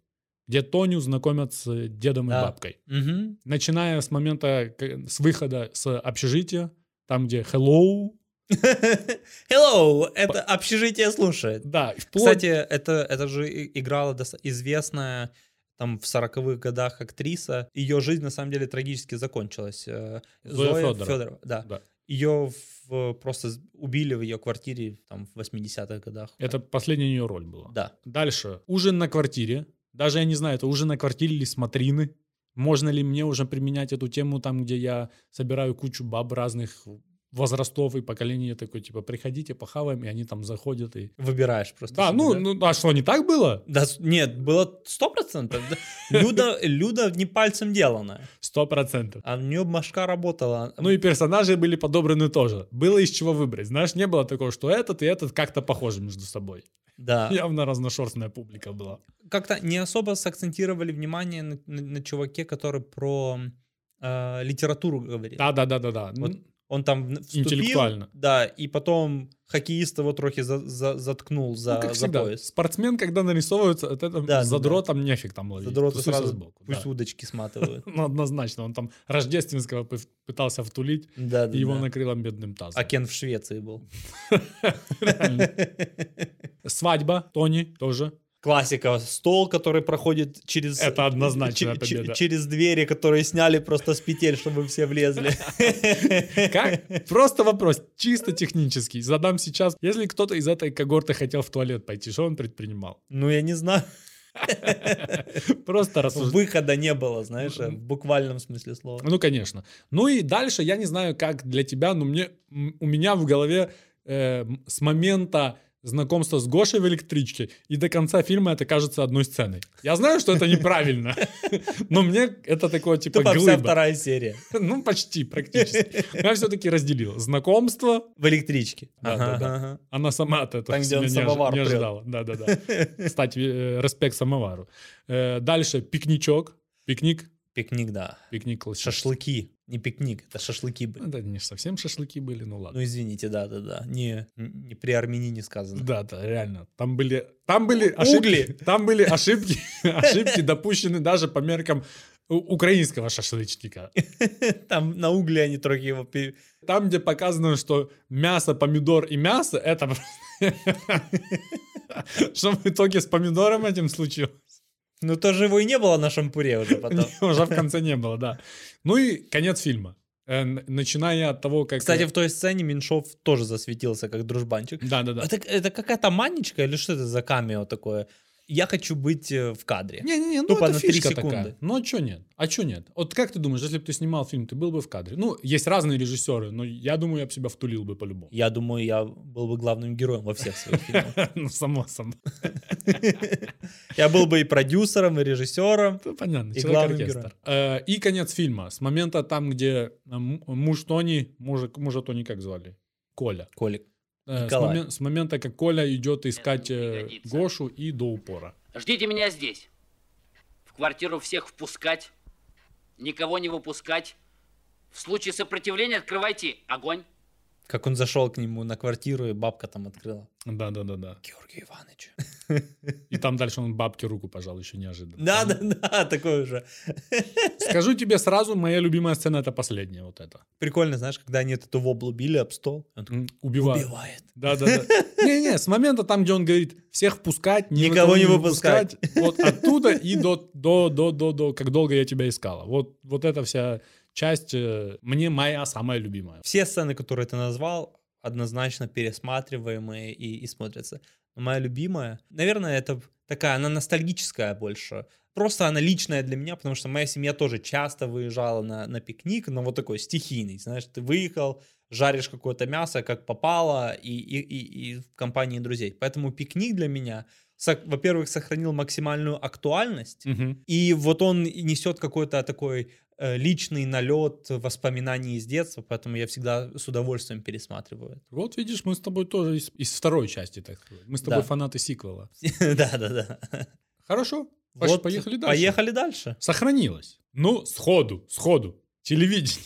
Speaker 3: где Тоню знакомят с дедом и
Speaker 4: Да.
Speaker 3: бабкой.
Speaker 4: Мгм.
Speaker 3: Начиная с момента, с выхода с общежития, там, где hello,
Speaker 4: Hello, это общежитие слушает.
Speaker 3: да, вплоть...
Speaker 4: Кстати, это, это же играла известная там в 40-х годах актриса. Ее жизнь на самом деле трагически закончилась. Э,
Speaker 3: Зоя Фёдорова.
Speaker 4: Фёдорова, да.
Speaker 3: Да.
Speaker 4: Ее в- просто убили в ее квартире там в 80-х годах.
Speaker 3: Это последняя ее роль была.
Speaker 4: Да.
Speaker 3: Дальше. Ужин на квартире. Даже я не знаю, это ужин на квартире или смотрины. Можно ли мне уже применять эту тему там, где я собираю кучу баб разных возрастов и поколений, я такой, типа, приходите, похаваем, и они там заходят и...
Speaker 4: Выбираешь просто.
Speaker 3: Да,
Speaker 4: себе,
Speaker 3: ну,
Speaker 4: да?
Speaker 3: ну, а что, не так было?
Speaker 4: Да, нет, было сто процентов. Люда, Люда не пальцем деланная.
Speaker 3: Сто процентов.
Speaker 4: А у нее башка работала.
Speaker 3: Ну и персонажи были подобраны тоже. Было из чего выбрать. Знаешь, не было такого, что этот и этот как-то похожи между собой.
Speaker 4: да.
Speaker 3: Явно разношерстная публика была.
Speaker 4: Как-то не особо сакцентировали внимание на, на- на чуваке, который про э, литературу говорит.
Speaker 3: Да-да-да-да-да.
Speaker 4: Вот Он там вступил,
Speaker 3: Интеллектуально.
Speaker 4: да, и потом хоккеист его трохи за- за- заткнул за,
Speaker 3: Ну, как
Speaker 4: за
Speaker 3: всегда,
Speaker 4: пояс.
Speaker 3: спортсмен, когда нарисовывается, от этого
Speaker 4: Да, да,
Speaker 3: задротом нефиг там ловить.
Speaker 4: Задроты сразу
Speaker 3: сбоку,
Speaker 4: пусть
Speaker 3: да.
Speaker 4: удочки сматывают.
Speaker 3: Ну, однозначно, он там рождественского пы- пытался втулить,
Speaker 4: Да, да,
Speaker 3: и его
Speaker 4: да.
Speaker 3: накрыло бедным тазом.
Speaker 4: А Кен в Швеции был.
Speaker 3: Свадьба, Тони тоже.
Speaker 4: Классика. Стол, который проходит через...
Speaker 3: Это
Speaker 4: че-
Speaker 3: победа.
Speaker 4: Через двери, которые сняли просто с петель, чтобы все влезли.
Speaker 3: Как? Просто вопрос, чисто технический. Задам сейчас. Если кто-то из этой когорты хотел в туалет пойти, что он предпринимал?
Speaker 4: Ну, я не знаю.
Speaker 3: Просто рассуждать.
Speaker 4: Выхода не было, знаешь, в буквальном смысле слова.
Speaker 3: Ну, конечно. Ну и дальше, я не знаю, как для тебя, но мне, у меня в голове э, с момента знакомства с Гошей в электричке и до конца фильма это кажется одной сценой. Я знаю, что это неправильно, но мне это такое типа
Speaker 4: Тупо вся
Speaker 3: глыба.
Speaker 4: вторая серия.
Speaker 3: Ну, почти, практически. Я все-таки разделил. Знакомство,
Speaker 4: В электричке.
Speaker 3: Да,
Speaker 4: Ага,
Speaker 3: да, да.
Speaker 4: ага.
Speaker 3: она сама от этого
Speaker 4: Там, где он самовар
Speaker 3: не ожидала. Да-да-да. Кстати, э, респект самовару. Э, Дальше пикничок. Пикник.
Speaker 4: Пикник, да.
Speaker 3: Пикник классический.
Speaker 4: Шашлыки. Не пикник, это шашлыки были.
Speaker 3: Это не совсем шашлыки были, ну ладно.
Speaker 4: Ну, извините, да-да-да. Не, не при армянине сказано.
Speaker 3: Да, да, реально. Там были, там были ошибки,
Speaker 4: Угли.
Speaker 3: там были ошибки, ошибки допущены даже по меркам украинского шашлычника.
Speaker 4: Там на угле они трохи его...
Speaker 3: Там, где показано, что мясо, помидор и мясо, это. Что в итоге с помидором этим случилось?
Speaker 4: Ну, тоже его и не было на шампуре уже потом.
Speaker 3: Уже в конце не было, да. Ну и конец фильма. Э, Начиная от того, как...
Speaker 4: Кстати, в той сцене Меньшов тоже засветился как дружбанчик.
Speaker 3: Да-да-да.
Speaker 4: Это, это какая-то манечка или что это за камео такое? Я хочу быть э, в кадре.
Speaker 3: Не-не-не, ну
Speaker 4: Тупо
Speaker 3: это
Speaker 4: на
Speaker 3: фишка
Speaker 4: секунды.
Speaker 3: такая. Ну а чё нет? А чё нет? Вот как ты думаешь, если бы ты снимал фильм, ты был бы в кадре? Ну, есть разные режиссеры, но я думаю, я бы себя втулил бы по-любому.
Speaker 4: Я думаю, я был бы главным героем во всех своих фильмах.
Speaker 3: Ну, само само.
Speaker 4: Я был бы и продюсером, и режиссером.
Speaker 3: Ну, понятно,
Speaker 4: И главным
Speaker 3: оркестр. Э, И конец фильма. С момента там, где э, муж Тони, мужа Тони как звали? Коля.
Speaker 4: Колик.
Speaker 3: Э, С,
Speaker 4: Николай.
Speaker 3: момен- с момента, как Коля идет искать э. Гошу и до упора.
Speaker 5: Ждите меня здесь. В квартиру всех впускать, никого не выпускать. В случае сопротивления открывайте огонь.
Speaker 4: Как он зашел к нему на квартиру, и бабка там открыла.
Speaker 3: Да-да-да-да.
Speaker 4: Георгий Иванович.
Speaker 3: И там дальше он бабке руку пожал, еще неожиданно.
Speaker 4: Да, да, да, такой уже.
Speaker 3: Скажу тебе сразу, моя любимая сцена это последняя вот это.
Speaker 4: Прикольно, знаешь, когда они эту воблу били об стол.
Speaker 3: Убивают.
Speaker 4: убивает.
Speaker 3: Да, да, да. Не-не, с момента там, где он говорит, всех впускать, ни
Speaker 4: Никого не
Speaker 3: Вот оттуда и до, до, до, до, до, как долго я тебя искала. Вот, вот эта вся часть э, мне моя самая любимая.
Speaker 4: Все сцены, которые ты назвал, однозначно пересматриваемые и, и смотрятся. Но моя любимая, наверное, это такая, она ностальгическая больше. Просто она личная для меня, потому что моя семья тоже часто выезжала на, на пикник, но вот такой стихийный, знаешь, ты выехал, жаришь какое-то мясо, как попало, и, и, и, и в компании друзей. Поэтому пикник для меня, во-первых, сохранил максимальную актуальность,
Speaker 3: Мгм.
Speaker 4: и вот он несет какой-то такой э, личный налет воспоминаний из детства, поэтому я всегда с удовольствием пересматриваю.
Speaker 3: Вот видишь, мы с тобой тоже из, из второй части, так сказать. Мы с тобой
Speaker 4: Да.
Speaker 3: фанаты сиквела.
Speaker 4: Да-да-да.
Speaker 3: Хорошо,
Speaker 4: Вот,
Speaker 3: поехали дальше.
Speaker 4: Поехали дальше.
Speaker 3: Сохранилось. Ну, сходу, сходу. Телевидение.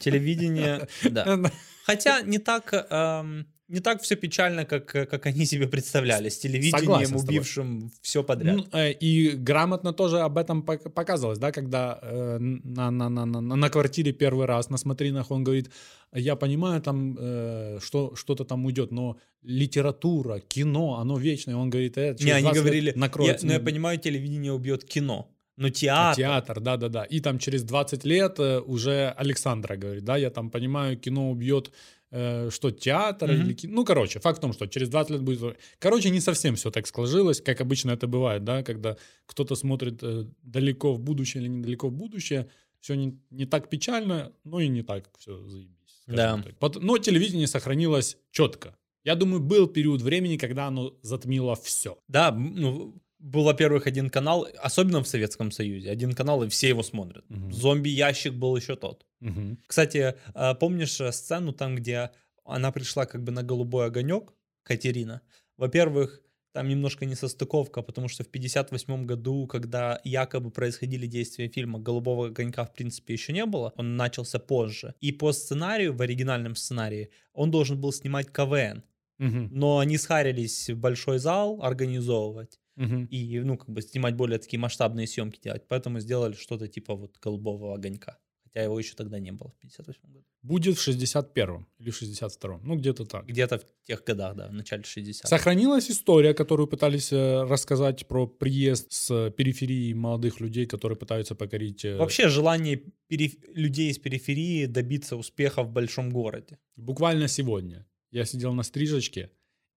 Speaker 4: Телевидение, да. Хотя не так, эм, не так все печально, как, как они себе представляли, с телевидением,
Speaker 3: Согласен с
Speaker 4: убившим все подряд.
Speaker 3: Ну, э, И грамотно тоже об этом пок- показывалось, да, когда э, на, на, на, на, на квартире первый раз на смотринах он говорит, я понимаю, там э, что, что-то там уйдет, но литература, кино, оно вечное. Он говорит, э,
Speaker 4: не, они
Speaker 3: 20 лет
Speaker 4: говорили, я,
Speaker 3: накроется.
Speaker 4: ну я понимаю, телевидение убьет кино, но театр,
Speaker 3: Театр, да-да-да. И там через 20 лет э, уже Александра говорит, да, я там понимаю, кино убьет э, что театр
Speaker 4: Мгм.
Speaker 3: или кино. Ну, короче, факт в том, что через 20 лет будет... Короче, не совсем все так сложилось, как обычно это бывает, да, когда кто-то смотрит э, далеко в будущее или недалеко в будущее, все не, не так печально, но и не так все заебись.
Speaker 4: Да.
Speaker 3: так. Но телевидение сохранилось четко. Я думаю, был период времени, когда оно затмило все.
Speaker 4: да, ну, был, во-первых, один канал, особенно в Советском Союзе, один канал, и все его смотрят.
Speaker 3: Мгм.
Speaker 4: Зомби-ящик был еще тот. Кстати, а, помнишь э, сцену там, где она пришла как бы на голубой огонек, Катерина? Во-первых, там немножко несостыковка, потому что в 58 году, когда якобы происходили действия фильма, голубого огонька в принципе еще не было, он начался позже. И по сценарию, в оригинальном сценарии, он должен был снимать КВН,
Speaker 3: Мгм.
Speaker 4: но они схарились в большой зал организовывать И, ну, как бы снимать более такие масштабные съемки делать, поэтому сделали что-то типа вот голубого огонька. Хотя его еще тогда не было в 58 году.
Speaker 3: Будет в 61-м или в 62-м, ну где-то так.
Speaker 4: Где-то в тех годах, да, в начале 60-х.
Speaker 3: Сохранилась история, которую пытались э, рассказать про приезд с периферии молодых людей, которые пытаются покорить... э,
Speaker 4: Вообще желание периф- людей из периферии добиться успеха в большом городе.
Speaker 3: Буквально сегодня я сидел на стрижечке,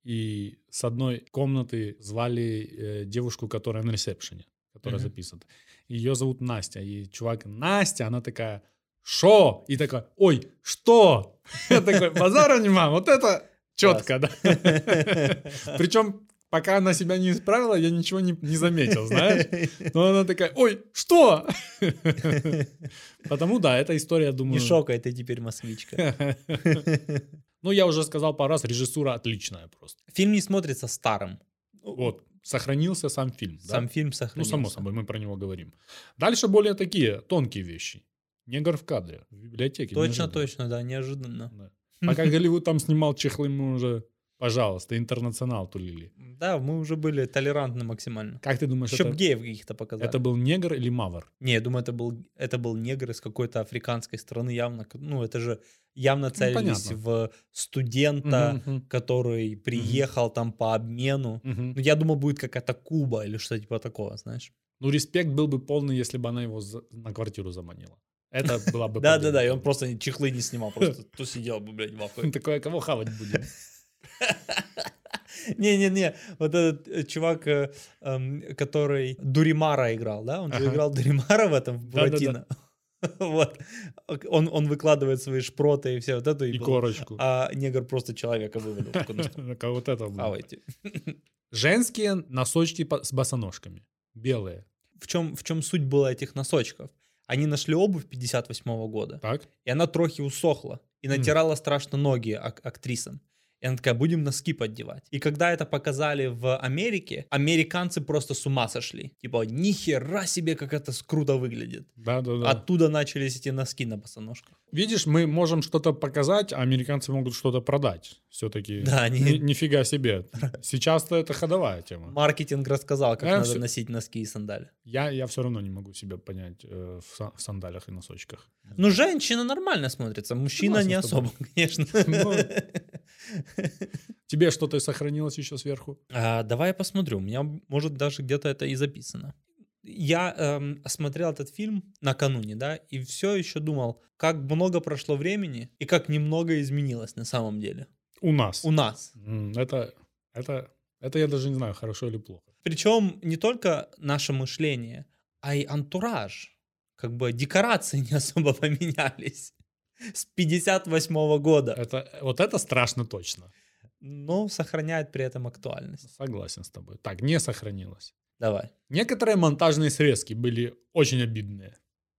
Speaker 3: и с одной комнаты звали э, девушку, которая на ресепшене, которая
Speaker 4: Мгм.
Speaker 3: записывает. Ее зовут Настя. И чувак, Настя, она такая, шо? И такая, ой, что? Я такой, базара нема, вот это четко, да. Причем, пока она себя не исправила, я ничего не, не заметил, знаешь? Но она такая, ой, что? Потому да, эта история, думаю...
Speaker 4: Не шокай, ты теперь москвичка.
Speaker 3: Ну, я уже сказал пару раз, режиссура отличная просто.
Speaker 4: Фильм не смотрится старым.
Speaker 3: Вот, сохранился сам фильм. да?
Speaker 4: Сам фильм
Speaker 3: Ну,
Speaker 4: сохранился.
Speaker 3: само собой, мы про него говорим. Дальше более такие тонкие вещи. Негр в кадре, в библиотеке.
Speaker 4: Точно,
Speaker 3: неожиданно.
Speaker 4: точно, да, неожиданно.
Speaker 3: Да. Пока Голливуд там снимал чехлы, мы уже, пожалуйста, интернационал тулили.
Speaker 4: Да, мы уже были толерантны максимально.
Speaker 3: Как ты думаешь,
Speaker 4: Еще
Speaker 3: это,
Speaker 4: геев каких-то показали.
Speaker 3: это был негр или мавр?
Speaker 4: Не, я думаю, это был, это был негр из какой-то африканской страны явно. Ну, это же явно целились
Speaker 3: понятно.
Speaker 4: в студента,
Speaker 3: Мгм, мгм,
Speaker 4: который приехал там по обмену.
Speaker 3: мгм.
Speaker 4: Ну, я думал, будет какая-то Куба или что-то типа такого, знаешь.
Speaker 3: Ну, респект был бы полный, если бы она его за- на квартиру заманила. Это была бы...
Speaker 4: Да-да-да, и он просто чехлы не снимал, просто то сидел бы, блядь, в.
Speaker 3: Такое, кого хавать будем?
Speaker 4: Не-не-не, вот этот э, чувак, э, эм, который Дуримара играл, да? Он же играл Дуримара в этом, в. Буратино. Вот. Он, он выкладывает свои шпроты и все вот это.
Speaker 3: И
Speaker 4: был-
Speaker 3: корочку.
Speaker 4: А негр просто человека что,
Speaker 3: Такая Вот это было. Женские носочки с босоножками. Белые.
Speaker 4: В чем, в чем суть была этих носочков? Они нашли обувь 58 года,
Speaker 3: Так?
Speaker 4: и она трохи усохла, и натирала страшно ноги ак- актрисам. И она такая, будем носки поддевать. И когда это показали в Америке, американцы просто с ума сошли. Типа, нихера себе, как это круто выглядит.
Speaker 3: Да, да, да.
Speaker 4: Оттуда начались эти носки на босоножках.
Speaker 3: Видишь, мы можем что-то показать, а американцы могут что-то продать. Все-таки
Speaker 4: Да, они-
Speaker 3: нифига себе. Сейчас-то это ходовая тема.
Speaker 4: Маркетинг рассказал, как
Speaker 3: А,
Speaker 4: надо
Speaker 3: всё.
Speaker 4: носить носки и сандали.
Speaker 3: Я, я все равно не могу себя понять э, в, са- в сандалях и носочках.
Speaker 4: Ну, женщина нормально смотрится, мужчина
Speaker 3: Согласен
Speaker 4: не особо, конечно.
Speaker 3: Ну, Тебе что-то сохранилось еще сверху?
Speaker 4: А, давай я посмотрю. У меня, может, даже где-то это и записано. Я эм, смотрел этот фильм накануне, да, и все еще думал, как много прошло времени и как немного изменилось на самом деле
Speaker 3: У нас.
Speaker 4: у нас.
Speaker 3: Это, это, это я даже не знаю, хорошо или плохо.
Speaker 4: Причем не только наше мышление, а и антураж. Как бы декорации не особо поменялись с 58 года,
Speaker 3: Это, вот это страшно точно.
Speaker 4: но сохраняет при этом актуальность.
Speaker 3: Согласен с тобой. Так, не сохранилось.
Speaker 4: Давай.
Speaker 3: Некоторые монтажные срезки были очень обидные.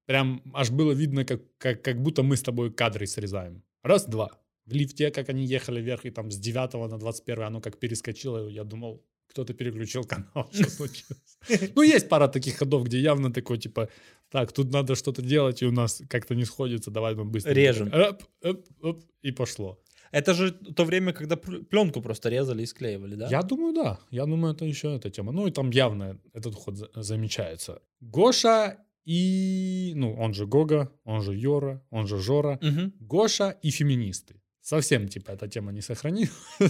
Speaker 3: Прям аж было видно, как, как, как будто мы с тобой кадры срезаем. Раз, два. В лифте, как они ехали вверх, и там с 9 на 21 оно как перескочило, я думал, кто-то переключил канал, что случилось. Ну, есть пара таких ходов, где явно такой, типа, так, тут надо что-то делать, и у нас как-то не сходится, давай мы быстро.
Speaker 4: Режем.
Speaker 3: Оп, оп, оп, и пошло.
Speaker 4: Это же то время, когда пленку просто резали и склеивали, да?
Speaker 3: Я думаю, да. Я думаю, это еще эта тема. Ну и там явно этот ход за- замечается. Гоша и... Ну, он же Гога, он же Йора, он же Жора.
Speaker 4: Мгм.
Speaker 3: Гоша и феминисты. Совсем, типа, эта тема не сохранилась.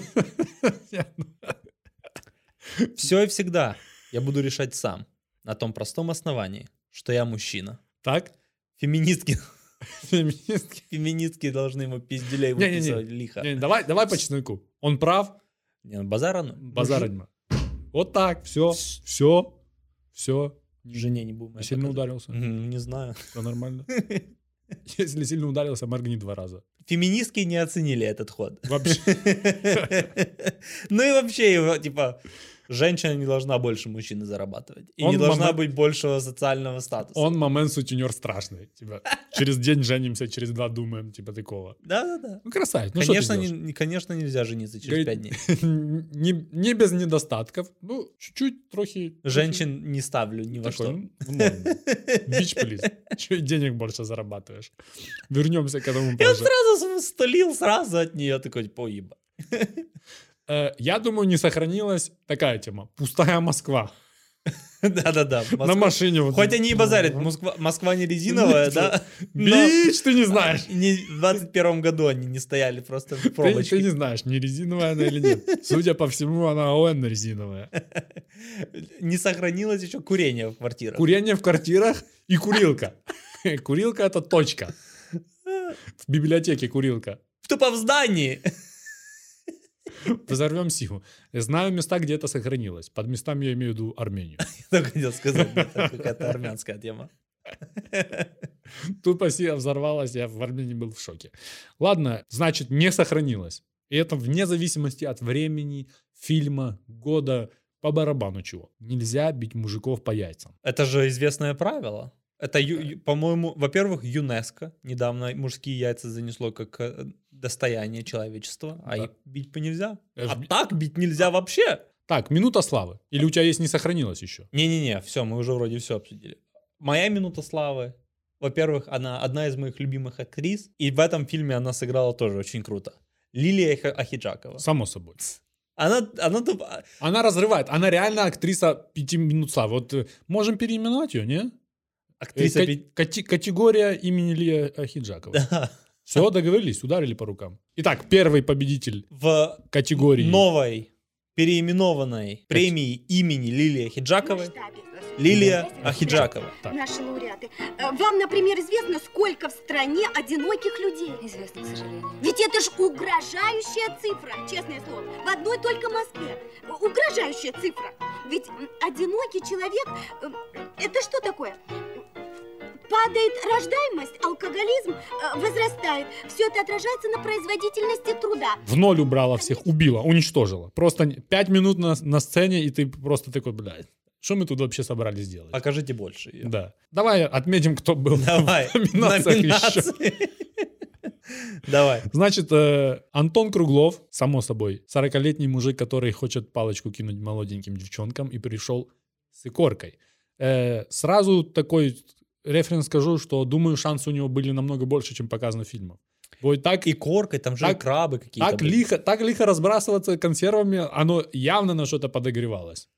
Speaker 4: Все и всегда я буду решать сам. На том простом основании, что я мужчина.
Speaker 3: Так?
Speaker 4: Феминистки,
Speaker 3: Феминистки.
Speaker 4: феминистки должны ему пизделей выписывать лихо.
Speaker 3: Не, Давай, давай по чесноку. Он прав,
Speaker 4: Не, ну, базара, ну,
Speaker 3: Вот так, все, все, все.
Speaker 4: Жене не будем.
Speaker 3: Сильно ударился.
Speaker 4: Не знаю.
Speaker 3: Все нормально. Если сильно ударился, моргни два раза.
Speaker 4: Феминистки не оценили этот ход.
Speaker 3: Вообще.
Speaker 4: Ну и вообще, его, типа, женщина не должна больше мужчины зарабатывать. И
Speaker 3: Он
Speaker 4: не должна
Speaker 3: момент-
Speaker 4: быть большего социального статуса.
Speaker 3: Он момент сутенер страшный. Типа, через день женимся, через два думаем, типа такого.
Speaker 4: Да-да-да.
Speaker 3: Ну, красавец. Ну,
Speaker 4: конечно, не, не- конечно, нельзя жениться через пять дней.
Speaker 3: не, не без недостатков. Ну, чуть-чуть, трохи...
Speaker 4: Женщин не ставлю ни во что.
Speaker 3: ну. Бич, плиз. Чуть денег больше зарабатываешь. Вернемся к этому позже.
Speaker 4: сразу столил сразу от нее такой, поеба.
Speaker 3: Э, Я думаю, не сохранилась такая тема. Пустая Москва.
Speaker 4: Да-да-да.
Speaker 3: На машине. вот-
Speaker 4: Хоть они и базарят, Москва, Москва не резиновая, да? но
Speaker 3: Бич, ты не знаешь.
Speaker 4: не- в 21 году они не стояли просто в пробочке.
Speaker 3: ты не знаешь, не резиновая она или нет. Судя по всему, она ОН резиновая.
Speaker 4: Не сохранилось еще курение в квартирах.
Speaker 3: Курение в квартирах и курилка. Курилка это точка. В библиотеке курилка.
Speaker 4: Тупо в здании.
Speaker 3: Взорвем силу. Знаю места, где это сохранилось. Под местами я имею в виду Армению.
Speaker 4: Я только хотел сказать, какая-то армянская тема.
Speaker 3: Тупо сила взорвалась, я в Армении был в шоке. Ладно, значит, не сохранилось. И это вне зависимости от времени, фильма, года, по барабану чего. Нельзя бить мужиков по яйцам.
Speaker 4: Это же известное правило. Это, по-моему, во-первых, ЮНЕСКО недавно мужские яйца занесло как э, достояние человечества, а
Speaker 3: Да.
Speaker 4: их бить по нельзя.
Speaker 3: Ж
Speaker 4: А так бить нельзя вообще.
Speaker 3: Так, минута славы. Или у тебя есть не сохранилось еще?
Speaker 4: Не-не-не, все, мы уже вроде все обсудили. Моя минута славы. Во-первых, она одна из моих любимых актрис, и в этом фильме она сыграла тоже очень круто. Лилия Ах- Ахиджакова.
Speaker 3: Само собой.
Speaker 4: Она, она тупо...
Speaker 3: Она разрывает. Она реально актриса пяти минут славы. Вот э, можем переименовать ее, не?
Speaker 4: Актриса...
Speaker 3: Кати- категория имени Лия Ахиджакова.
Speaker 4: Да.
Speaker 3: Все, договорились, ударили по рукам. Итак, первый победитель
Speaker 4: В
Speaker 3: категории.
Speaker 4: новой, переименованной премии имени Лилии Ахиджаковой Лилия Ахиджакова.
Speaker 3: Так.
Speaker 6: Наши лауреаты. Э, Вам, например, известно, сколько в стране одиноких людей?
Speaker 2: Известно, к сожалению.
Speaker 6: Ведь это ж угрожающая цифра, честное слово. В одной только Москве. Э, Угрожающая цифра. Ведь одинокий человек, э, это что такое? Падает рождаемость, алкоголизм э, возрастает. Все это отражается на производительности труда.
Speaker 3: В ноль убрала всех, убила, уничтожила. Просто пять минут на, на сцене, и ты просто такой, блядь, что мы тут вообще собрались делать?
Speaker 4: Покажите больше ее.
Speaker 3: Да. Давай отметим, кто был
Speaker 4: Давай.
Speaker 3: в номинациях еще.
Speaker 4: Давай.
Speaker 3: Значит, э, Антон Круглов, само собой, 40-летний мужик, который хочет палочку кинуть молоденьким девчонкам и пришел с икоркой. Э, сразу такой референс скажу, что думаю, шансы у него были намного больше, чем показано в фильмах. Вот так,
Speaker 4: И коркой, там же
Speaker 3: Так-
Speaker 4: крабы какие-то.
Speaker 3: так,
Speaker 4: были.
Speaker 3: лихо, так лихо разбрасываться консервами, оно явно на что-то подогревалось.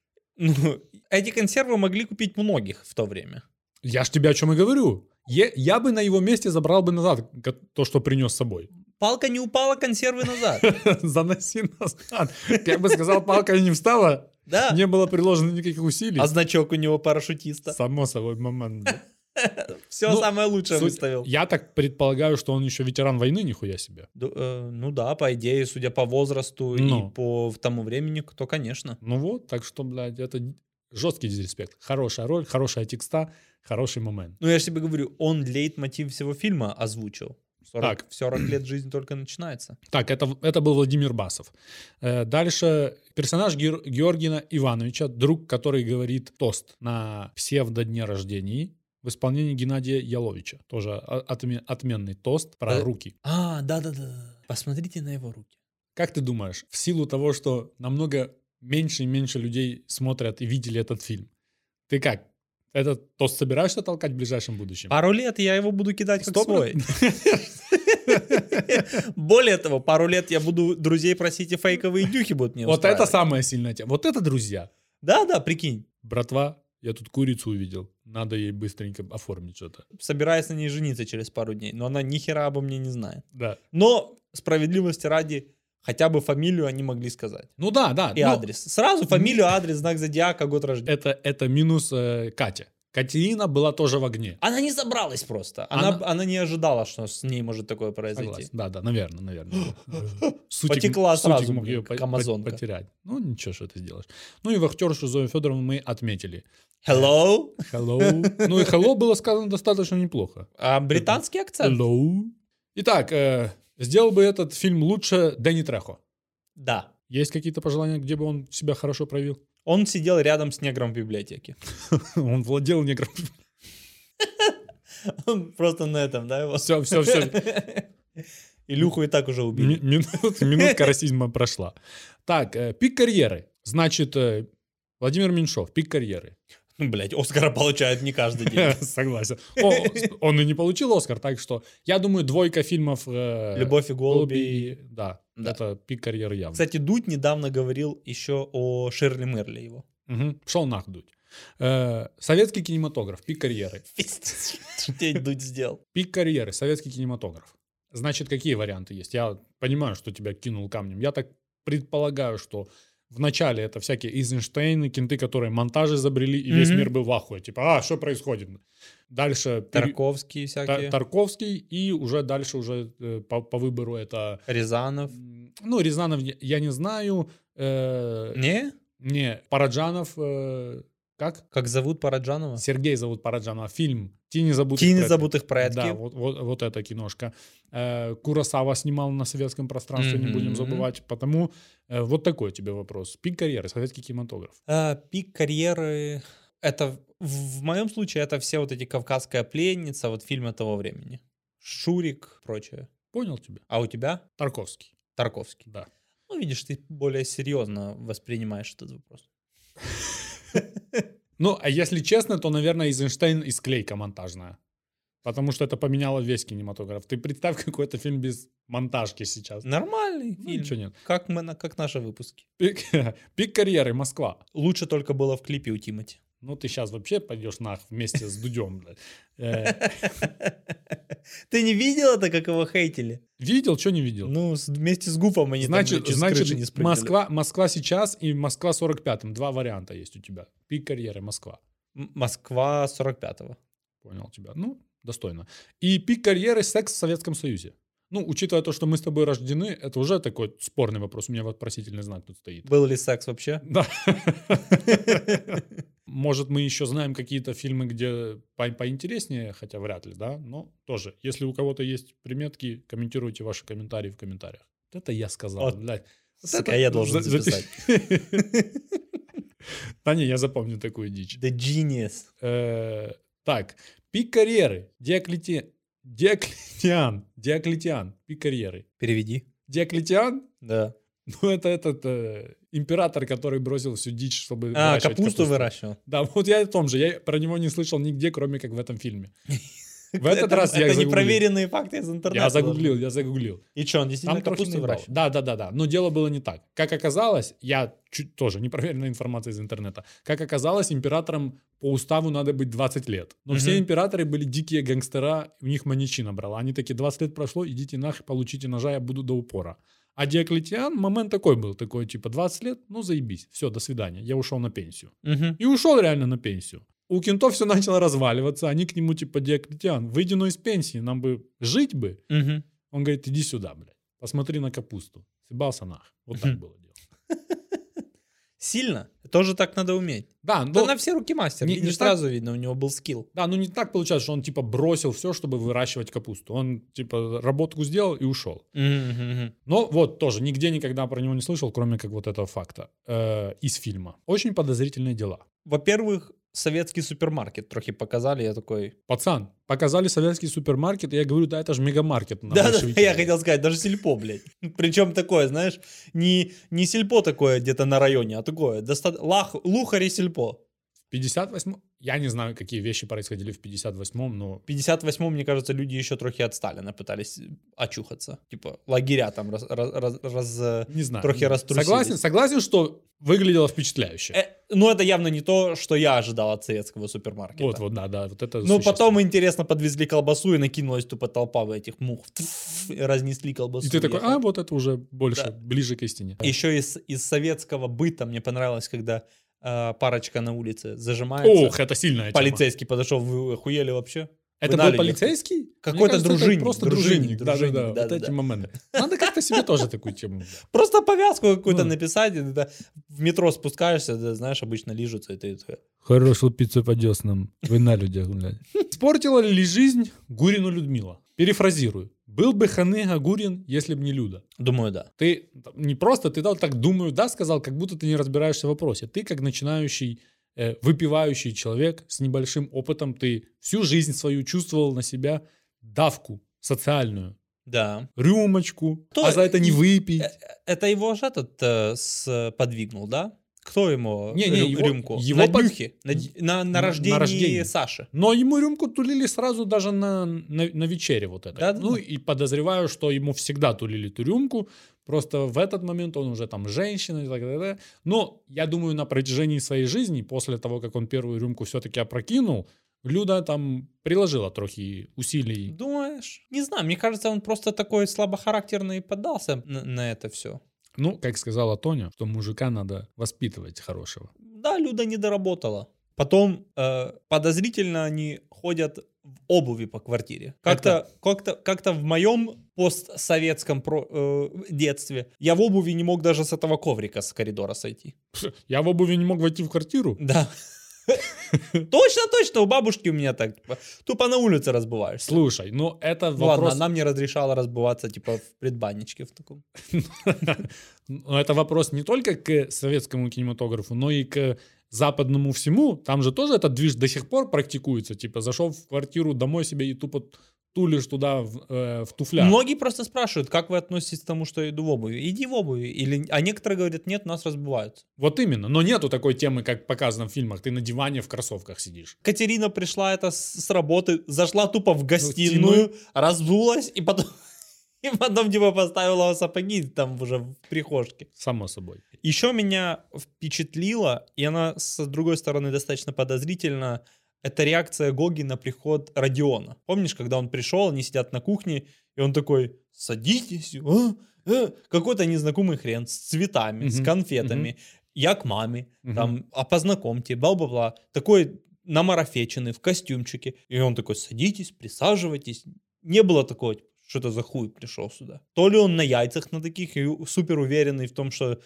Speaker 4: Ну, эти консервы могли купить многих в то время.
Speaker 3: Я ж тебе о чем и говорю. Е- я бы на его месте забрал бы назад то, что принес с собой.
Speaker 4: Палка не упала, консервы назад.
Speaker 3: Заноси назад. Я бы сказал, палка не встала,
Speaker 4: Да.
Speaker 3: Не было приложено никаких усилий.
Speaker 4: А значок у него парашютиста.
Speaker 3: Само собой момент.
Speaker 4: Все
Speaker 3: Ну,
Speaker 4: самое лучшее
Speaker 3: Суть-
Speaker 4: выставил.
Speaker 3: Я так предполагаю, что он еще ветеран войны, нихуя себе.
Speaker 4: Ду- э, Ну да, по идее, судя по возрасту
Speaker 3: Ну.
Speaker 4: и по тому времени, то, конечно.
Speaker 3: Ну вот, так что, блядь, это жесткий дизреспект. Хорошая роль, хорошая текста, хороший момент.
Speaker 4: Ну, я же тебе говорю, он лейтмотив всего фильма озвучил. 40,
Speaker 3: Так.
Speaker 4: В 40 лет жизнь только начинается.
Speaker 3: Так, это, это был Владимир Басов. Э, Дальше персонаж Геор- Георгина Ивановича, друг, который говорит тост на псевдодне рождения в исполнении Геннадия Яловича. Тоже отменный тост про
Speaker 4: Э,
Speaker 3: руки.
Speaker 4: А, да-да-да. Посмотрите на его руки.
Speaker 3: Как ты думаешь, в силу того, что намного меньше и меньше людей смотрят и видели этот фильм, ты как? Этот тост собираешься толкать в ближайшем будущем?
Speaker 4: Пару лет я его буду кидать как свой. Более того, пару лет я буду друзей просить, и фейковые дюхи будут мне
Speaker 3: Вот это самая сильная тема. Вот это друзья.
Speaker 4: Да-да, прикинь.
Speaker 3: Братва, я тут курицу увидел. Надо ей быстренько оформить что-то.
Speaker 4: Собираюсь на ней жениться через пару дней, но она ни хера обо мне не знает.
Speaker 3: Да.
Speaker 4: Но справедливости ради, хотя бы фамилию они могли сказать.
Speaker 3: Ну да, да.
Speaker 4: И
Speaker 3: ну,
Speaker 4: адрес. Сразу фамилию, адрес, знак зодиака, год рождения.
Speaker 3: Это, это минус э, Катя. Катерина была тоже в огне.
Speaker 4: Она не собралась просто. Она,
Speaker 3: Она-
Speaker 4: она не ожидала, что с ней может такое произойти.
Speaker 3: Согласен. Да, да, наверное, наверное. Сутик-
Speaker 4: Потекла
Speaker 3: сутик
Speaker 4: сразу,
Speaker 3: мог её
Speaker 4: как амазонка.
Speaker 3: потерять. Ну, ничего, что ты сделаешь. Ну и вахтершу Зою Федоровну мы отметили.
Speaker 4: Hello?
Speaker 3: Hello. Ну и hello было сказано достаточно неплохо.
Speaker 4: А британский акцент?
Speaker 3: Hello. Итак, э, сделал бы этот фильм лучше Дэнни Трехо.
Speaker 4: Да.
Speaker 3: Есть какие-то пожелания, где бы он себя хорошо проявил?
Speaker 4: Он сидел рядом с негром в библиотеке.
Speaker 3: Он владел негром.
Speaker 4: Он просто на этом, да, его?
Speaker 3: Все, все, все.
Speaker 4: Илюху и так уже убили.
Speaker 3: Ми- минут- Минутка расизма прошла. Так, э, пик карьеры. Значит, э, Владимир Меньшов, пик карьеры.
Speaker 4: Ну, блядь, Оскара получают не каждый день.
Speaker 3: Согласен. О, он и не получил Оскар, так что я думаю, двойка фильмов э,
Speaker 4: Любовь и голуби.
Speaker 3: Да,
Speaker 4: Да.
Speaker 3: это пик карьеры явно.
Speaker 4: Кстати, Дудь недавно говорил еще о Ширли Мерли его.
Speaker 3: Мгм. Пшел нахуй. Э, Советский кинематограф, пик карьеры.
Speaker 4: Пиздец, Дудь сделал?
Speaker 3: Пик карьеры, советский кинематограф. Значит, какие варианты есть? Я понимаю, что тебя кинул камнем. Я так предполагаю, что в начале это всякие Эйзенштейны, кенты, которые монтажи изобрели, и весь
Speaker 4: Мгм.
Speaker 3: мир был в ахуе. Типа, а, что происходит? Дальше пере-
Speaker 4: Тарковский
Speaker 3: Та-
Speaker 4: всякие.
Speaker 3: Тарковский, и уже дальше уже э, по, по выбору это...
Speaker 4: Рязанов.
Speaker 3: Ну, Рязанов я- я не знаю. э,
Speaker 4: Не?
Speaker 3: не, Параджанов... э, как?
Speaker 4: Как зовут Параджанова?
Speaker 3: Сергей зовут Параджанова. Фильм «Тени забытых
Speaker 4: Тени
Speaker 3: предков».
Speaker 4: забытых предки.
Speaker 3: Да, вот, вот, вот эта киношка. Э, Курасава снимал на советском пространстве, не будем забывать. Потому э, вот такой тебе вопрос. Пик карьеры, советский кинематограф.
Speaker 4: А, пик карьеры. Это в, в моем случае это все вот эти Кавказская пленница, вот фильмы того времени. Шурик, прочее.
Speaker 3: Понял тебя?
Speaker 4: А у тебя
Speaker 3: Тарковский.
Speaker 4: Тарковский.
Speaker 3: Да.
Speaker 4: Ну, видишь, ты более серьезно воспринимаешь этот вопрос.
Speaker 3: Ну, а если честно, то, наверное, Эйзенштейн и склейка монтажная. Потому что это поменяло весь кинематограф. Ты представь какой-то фильм без монтажки сейчас.
Speaker 4: Нормальный
Speaker 3: Ну,
Speaker 4: фильм.
Speaker 3: ничего нет.
Speaker 4: Как, мы, как наши выпуски.
Speaker 3: Пик, пик карьеры Москва.
Speaker 4: Лучше только было в клипе у Тимати.
Speaker 3: Ну, ты сейчас вообще пойдешь нах вместе с Дудем.
Speaker 4: Ты не видел это, как его хейтили?
Speaker 3: Видел, что не видел?
Speaker 4: Ну, вместе с Гуфом они там
Speaker 3: Значит,
Speaker 4: не
Speaker 3: значит
Speaker 4: спрыгнули.
Speaker 3: Москва, Москва сейчас и Москва 45-м. Два варианта есть у тебя. Пик карьеры Москва.
Speaker 4: Москва 45-го.
Speaker 3: Понял тебя. Ну, достойно. И пик карьеры секс в Советском Союзе. Ну, учитывая то, что мы с тобой рождены, это уже такой спорный вопрос. У меня вопросительный знак тут стоит.
Speaker 4: Был ли секс вообще?
Speaker 3: Да. Может, мы еще знаем какие-то фильмы, где по- поинтереснее, хотя вряд ли, да, но тоже. Если у кого-то есть приметки, комментируйте ваши комментарии в комментариях. Вот это я сказал,
Speaker 4: Вот.
Speaker 3: блядь. Вот
Speaker 4: Сука,
Speaker 3: это-
Speaker 4: я должен
Speaker 3: за- запи-
Speaker 4: записать.
Speaker 3: Да не, я запомню такую дичь.
Speaker 4: The Genius.
Speaker 3: Э, Так, пик карьеры. Диоклетиан. Диоклетиан. Диоклетиан. Пик карьеры.
Speaker 4: Переведи.
Speaker 3: Диоклетиан?
Speaker 4: Да.
Speaker 3: Ну, это этот э, император, который бросил всю дичь, чтобы
Speaker 4: А,
Speaker 3: выращивать
Speaker 4: капусту выращивал.
Speaker 3: Да, вот я о том же. Я про него не слышал нигде, кроме как в этом фильме. В этот раз я
Speaker 4: Это непроверенные факты из интернета.
Speaker 3: Я загуглил, я загуглил.
Speaker 4: И что, он действительно капусту выращивал?
Speaker 3: Да, да, да, да. Но дело было не так. Как оказалось, я чуть тоже непроверенная информация из интернета. Как оказалось, императорам по уставу надо быть 20 лет. Но все императоры были дикие гангстера, у них маньячина брала. Они такие, 20 лет прошло, идите нахуй, получите ножа, я буду до упора. А Диоклетиан момент такой был, такой типа 20 лет, ну заебись, все, до свидания, я ушел на пенсию.
Speaker 4: Мгм.
Speaker 3: И ушел реально на пенсию. У кентов все начало разваливаться, они к нему типа Диоклетиан, выйди ну из пенсии, нам бы жить бы.
Speaker 4: Мгм.
Speaker 3: Он говорит, иди сюда, блядь, посмотри на капусту. Съебался нах. Вот так
Speaker 4: Мгм.
Speaker 3: было дело.
Speaker 4: Сильно. Тоже так надо уметь.
Speaker 3: Да,
Speaker 4: Да
Speaker 3: но,
Speaker 4: на все руки мастер.
Speaker 3: не-
Speaker 4: Не,
Speaker 3: не так-
Speaker 4: сразу видно, у него был скилл.
Speaker 3: да, ну не так получается, что он типа бросил все, чтобы выращивать капусту. Он типа работку сделал и ушел. Но вот тоже нигде никогда про него не слышал, кроме как вот этого факта э, из фильма. Очень подозрительные дела.
Speaker 4: Во-первых, советский супермаркет трохи показали, я такой...
Speaker 3: Пацан, показали советский супермаркет, и я говорю, да это же мегамаркет.
Speaker 4: Да, да,
Speaker 3: большевике».
Speaker 4: я хотел сказать, даже сельпо, блядь. Причем такое, знаешь, не, не сельпо такое где-то на районе, а такое, доста... лах... лухари сельпо.
Speaker 3: В 58 я не знаю, какие вещи происходили в 58-м, но
Speaker 4: В 58-м, мне кажется, люди еще трохи от Сталина пытались очухаться. Типа лагеря там раз... раз, раз- э,
Speaker 3: не знаю.
Speaker 4: Трохи раструсились.
Speaker 3: Согласен, согласен, что выглядело впечатляюще.
Speaker 4: э, ну, это явно не то, что я ожидал от советского супермаркета.
Speaker 3: вот, вот, да, да, вот это
Speaker 4: Ну, потом, интересно, подвезли колбасу и накинулась тупо толпа в этих мух. Разнесли колбасу.
Speaker 3: И ты такой, а, вот это уже больше,
Speaker 4: Да.
Speaker 3: ближе к истине.
Speaker 4: Еще из, из советского быта мне понравилось, когда э, парочка на улице зажимается.
Speaker 3: Ох, это сильная тема.
Speaker 4: Полицейский подошел, вы охуели вообще?
Speaker 3: Это
Speaker 4: Вы
Speaker 3: был полицейский?
Speaker 4: Какой-то дружинник,
Speaker 3: Просто
Speaker 4: дружинник,
Speaker 3: дружинник. Да, да,
Speaker 4: дружинник,
Speaker 3: да. Вот
Speaker 4: да-да-да.
Speaker 3: эти моменты. Надо как-то себе тоже такую тему.
Speaker 4: Просто повязку какую-то
Speaker 3: Ну.
Speaker 4: написать, в метро спускаешься, да, знаешь, обычно лижутся, и ты
Speaker 3: Хороший пиццу по деснам. Вы на людях, блядь. Спортила ли жизнь Гурину Людмила? Перефразирую. Был бы Ханыга Гурин, если бы не Люда.
Speaker 4: думаю, да.
Speaker 3: Ты не просто, ты дал так думаю, да, сказал, как будто ты не разбираешься в вопросе. Ты как начинающий, э, выпивающий человек с небольшим опытом, ты всю жизнь свою чувствовал на себя давку социальную.
Speaker 4: Да.
Speaker 3: Рюмочку,
Speaker 4: То
Speaker 3: а за это не выпить.
Speaker 4: Э, Это его же этот э, с, подвигнул, да? Кто ему
Speaker 3: Не, не,
Speaker 4: рю-
Speaker 3: его-
Speaker 4: рюмку?
Speaker 3: его
Speaker 4: на
Speaker 3: под-
Speaker 4: днюхе? На, на, на
Speaker 3: на
Speaker 4: рождении
Speaker 3: рождении.
Speaker 4: Саши.
Speaker 3: Но ему рюмку тулили сразу даже на, на, на вечере вот это.
Speaker 4: Да-да-да.
Speaker 3: Ну и подозреваю, что ему всегда тулили эту рюмку. Просто в этот момент он уже там женщина и так далее. Но я думаю, на протяжении своей жизни, после того, как он первую рюмку все-таки опрокинул, Люда там приложила трохи усилий.
Speaker 4: Думаешь? Не знаю, мне кажется, он просто такой слабохарактерный поддался на, на это все.
Speaker 3: Ну, как сказала Тоня, что мужика надо воспитывать хорошего.
Speaker 4: Да, Люда не доработала. Потом э, подозрительно они ходят в обуви по квартире. Как-то, как-то, как-то в моем постсоветском про- э, детстве я в обуви не мог даже с этого коврика с коридора сойти.
Speaker 3: Я в обуви не мог войти в квартиру.
Speaker 4: Да. Точно, точно, у бабушки у меня так, типа, тупо на улице разбываешься.
Speaker 3: Слушай, ну это
Speaker 4: Ну Ладно,
Speaker 3: вопрос...
Speaker 4: она мне разрешала разбываться, типа, в предбанничке в таком.
Speaker 3: Но это вопрос не только к советскому кинематографу, но и к западному всему. Там же тоже этот движ до сих пор практикуется. Типа зашел в квартиру домой себе и тупо тулишь туда в, э, в туфлях.
Speaker 4: Многие просто спрашивают, как вы относитесь к тому, что я иду в обуви. Иди в обуви. Или... А некоторые говорят, нет, нас разбивают.
Speaker 3: Вот именно. Но нету такой темы, как показано в фильмах. Ты на диване в кроссовках сидишь.
Speaker 4: Катерина пришла это с, с работы, зашла тупо в
Speaker 3: гостиную.
Speaker 4: гостиную, разулась и потом, и потом типа поставила сапоги там уже в прихожке.
Speaker 3: Само собой.
Speaker 4: Еще меня впечатлило, и она с другой стороны достаточно подозрительна, это реакция Гоги на приход Родиона. Помнишь, когда он пришел, они сидят на кухне, и он такой, садитесь, а, а». какой-то незнакомый хрен с цветами, с
Speaker 3: Мгм,
Speaker 4: конфетами. Я к маме,
Speaker 3: Мгм.
Speaker 4: там, а познакомьте, бла-бла-бла. Такой намарафеченный, в костюмчике. И он такой, садитесь, присаживайтесь. Не было такого, типа, что это за хуй пришел сюда. То ли он на яйцах на таких и супер уверенный в том, что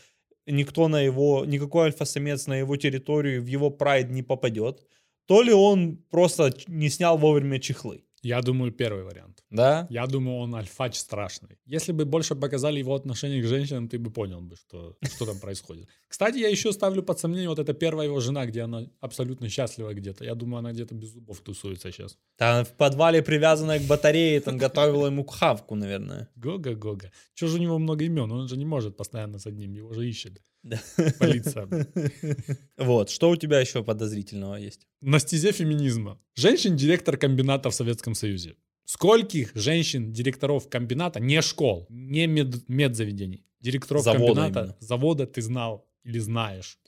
Speaker 4: никто на его, никакой альфа-самец на его территорию, в его прайд не попадет, то ли он просто не снял вовремя чехлы.
Speaker 3: Я думаю, первый вариант.
Speaker 4: Да?
Speaker 3: Я думаю, он альфач страшный. Если бы больше показали его отношение к женщинам, ты бы понял бы, что, что там происходит. Кстати, я еще ставлю под сомнение вот это первая его жена, где она абсолютно счастлива где-то. Я думаю, она где-то без зубов тусуется сейчас.
Speaker 4: Там в подвале, привязанная к батарее, там готовила ему хавку, наверное.
Speaker 3: Гога-гога. Чего же у него много имен? Он же не может постоянно с одним, его же ищет.
Speaker 4: Да.
Speaker 3: Полиция.
Speaker 4: Вот, что у тебя еще подозрительного есть?
Speaker 3: На стезе феминизма. Женщин-директор комбината в Советском Союзе. Скольких женщин-директоров комбината, не школ, не мед- медзаведений, директоров
Speaker 4: Завода
Speaker 3: комбината,
Speaker 4: именно.
Speaker 3: завода ты знал или знаешь?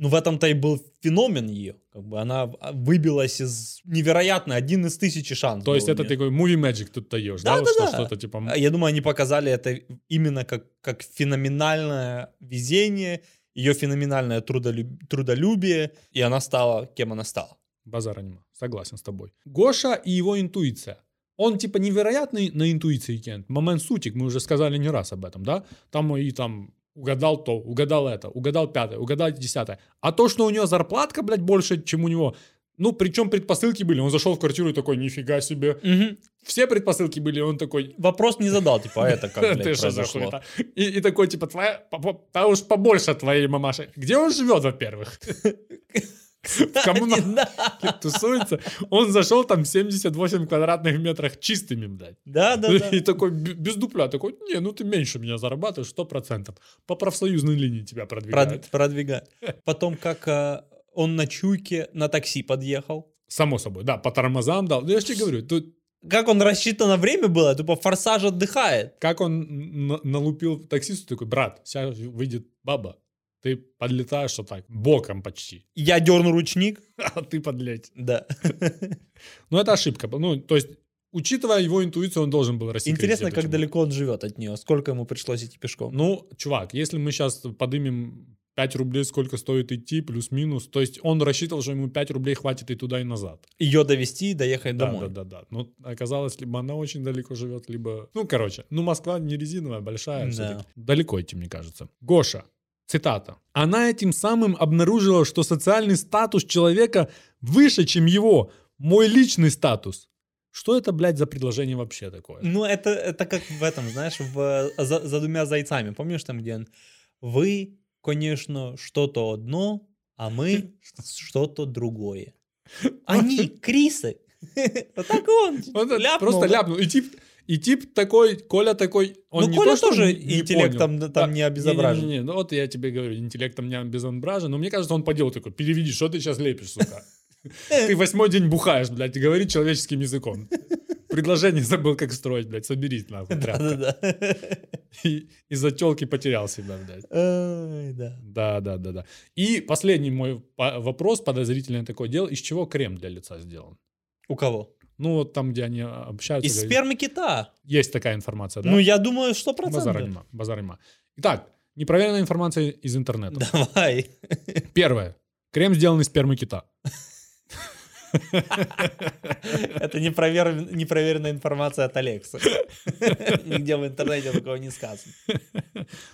Speaker 4: Ну, в этом-то и был феномен ее. Как бы она а, выбилась из невероятно, один из тысячи шансов.
Speaker 3: То есть это такой movie magic тут даешь, да?
Speaker 4: Да,
Speaker 3: Вот
Speaker 4: да,
Speaker 3: что,
Speaker 4: да.
Speaker 3: Что-то типа...
Speaker 4: А Я думаю, они показали это именно как, как феноменальное везение, ее феноменальное трудолюб- трудолюбие, и она стала кем она стала.
Speaker 3: Базара нема. Согласен с тобой. Гоша и его интуиция. Он типа невероятный на интуиции Кент. Момент сутик, мы уже сказали не раз об этом, да? Там и там угадал то, угадал это, угадал пятое, угадал десятое. А то, что у него зарплатка, блядь, больше, чем у него, ну, причем предпосылки были. Он зашел в квартиру и такой, нифига себе. Все предпосылки были, он такой,
Speaker 4: Вопрос не задал, типа, а это как, блядь, произошло?
Speaker 3: И, и такой, типа, твоя, да уж побольше твоей мамаши. Где он живет, во-первых? В коммуналке тусуется. Он зашел там 78 квадратных метрах чистыми, блядь.
Speaker 4: Да, да, да.
Speaker 3: И такой без дупля, такой, не, ну ты меньше меня зарабатываешь, сто процентов. По профсоюзной линии тебя продвигают.
Speaker 4: Прод- Продвигать. Потом, как а, он на чуйке на такси подъехал.
Speaker 3: Само собой, да, по тормозам дал. Ну я же тебе говорю, тут
Speaker 4: Как он рассчитан на время было, тупо форсаж отдыхает.
Speaker 3: как он налупил таксисту, такой, брат, сейчас выйдет баба, ты подлетаешь вот так, боком почти,
Speaker 4: Я дерну ручник.
Speaker 3: а ты подлеть.
Speaker 4: Да.
Speaker 3: Ну, это ошибка. Ну, то есть, учитывая его интуицию, он должен был рассекретить
Speaker 4: Интересно, как далеко он живет от нее. Сколько ему пришлось идти пешком.
Speaker 3: Ну, чувак, если мы сейчас подымем 5 рублей, сколько стоит идти, плюс-минус, то есть он рассчитывал, что ему 5 рублей хватит и туда, и назад.
Speaker 4: Ее довести и доехать
Speaker 3: Да,
Speaker 4: домой.
Speaker 3: да, да, да. Но оказалось, либо она очень далеко живет, либо... Ну, короче, ну, Москва не резиновая, большая.
Speaker 4: Да.
Speaker 3: всё-таки. Далеко идти, мне кажется. Гоша, цитата. Она этим самым обнаружила, что социальный статус человека выше, чем его, мой личный статус. Что это, блядь, за предложение вообще такое?
Speaker 4: Ну, это, это как в этом, знаешь, в, за, за двумя зайцами. Помнишь там, где он? Вы, конечно, что-то одно, а мы что-то другое. Они Крисы. Вот так он
Speaker 3: просто ляпнул. И тип, и тип такой, Коля такой, он
Speaker 4: Ну,
Speaker 3: не
Speaker 4: Коля
Speaker 3: то,
Speaker 4: тоже
Speaker 3: не- не
Speaker 4: интеллектом
Speaker 3: понял.
Speaker 4: там не обезображен.
Speaker 3: Не-не-не, ну вот я тебе говорю, интеллектом не обезображен, но мне кажется, он по делу такой, переведи, что ты сейчас лепишь, сука? Ты восьмой день бухаешь, блядь, и говорит человеческим языком. Предложение забыл, как строить, блядь, соберись, нахуй, тряпка.
Speaker 4: Да-да-да.
Speaker 3: И из-за телки потерял себя, блядь.
Speaker 4: Да.
Speaker 3: Да, да, да, да. И последний мой вопрос, подозрительное такое дело, из чего крем для лица сделан?
Speaker 4: У кого?
Speaker 3: Ну, вот там, где они общаются.
Speaker 4: Из спермы кита.
Speaker 3: Есть такая информация, да?
Speaker 4: Ну, я думаю, что процентов.
Speaker 3: нема, базара нема. Итак, непроверенная информация из интернета.
Speaker 4: Давай.
Speaker 3: Первое. Крем сделан из спермы кита.
Speaker 4: Это непровер- непроверенная информация от Алекса. Нигде в интернете такого не сказано.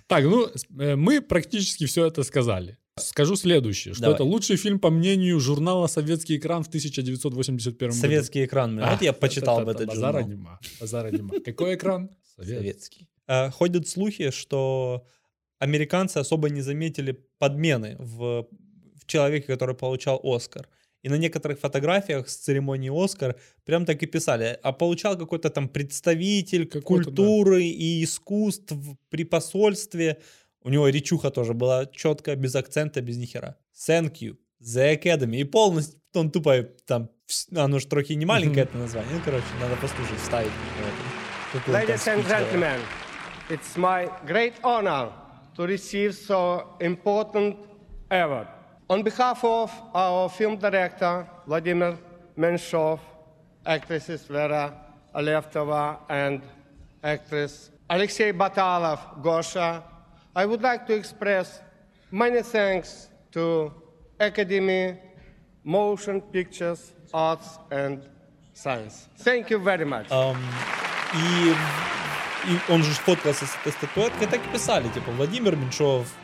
Speaker 3: Так, ну, э, мы практически все это сказали. Скажу следующее, что
Speaker 4: Давай.
Speaker 3: это лучший фильм по мнению журнала «Советский экран» в 1981 году.
Speaker 4: Советский экран. блин. Вот я почитал об
Speaker 3: это-
Speaker 4: этот
Speaker 3: базара
Speaker 4: журнал.
Speaker 3: нема, базара нема. Какой экран? Советский.
Speaker 4: А, Ходят слухи, что американцы особо не заметили подмены в, в человеке, который получал Оскар. И на некоторых фотографиях с церемонии Оскар прям так и писали, а получал какой-то там представитель
Speaker 3: Какой-то, да.
Speaker 4: культуры и искусств при посольстве. У него речуха тоже была четкая, без акцента, без нихера. Thank you, The Academy. И полностью он тупо там, оно же трохи не маленькое это название. Ну, короче, надо послушать, вставить.
Speaker 7: Ladies and gentlemen, it's my great honor to receive so important award. On behalf of our film director, Vladimir Menshov, actresses Vera Alevtova and actress Alexei Batalov, Gosha, I would like to express many thanks to Academy, Motion Pictures, Arts and Science. Thank you very much.
Speaker 4: Ам, и, и он же сфоткался с этой статуэткой, так и писали, типа, Владимир Меньшов,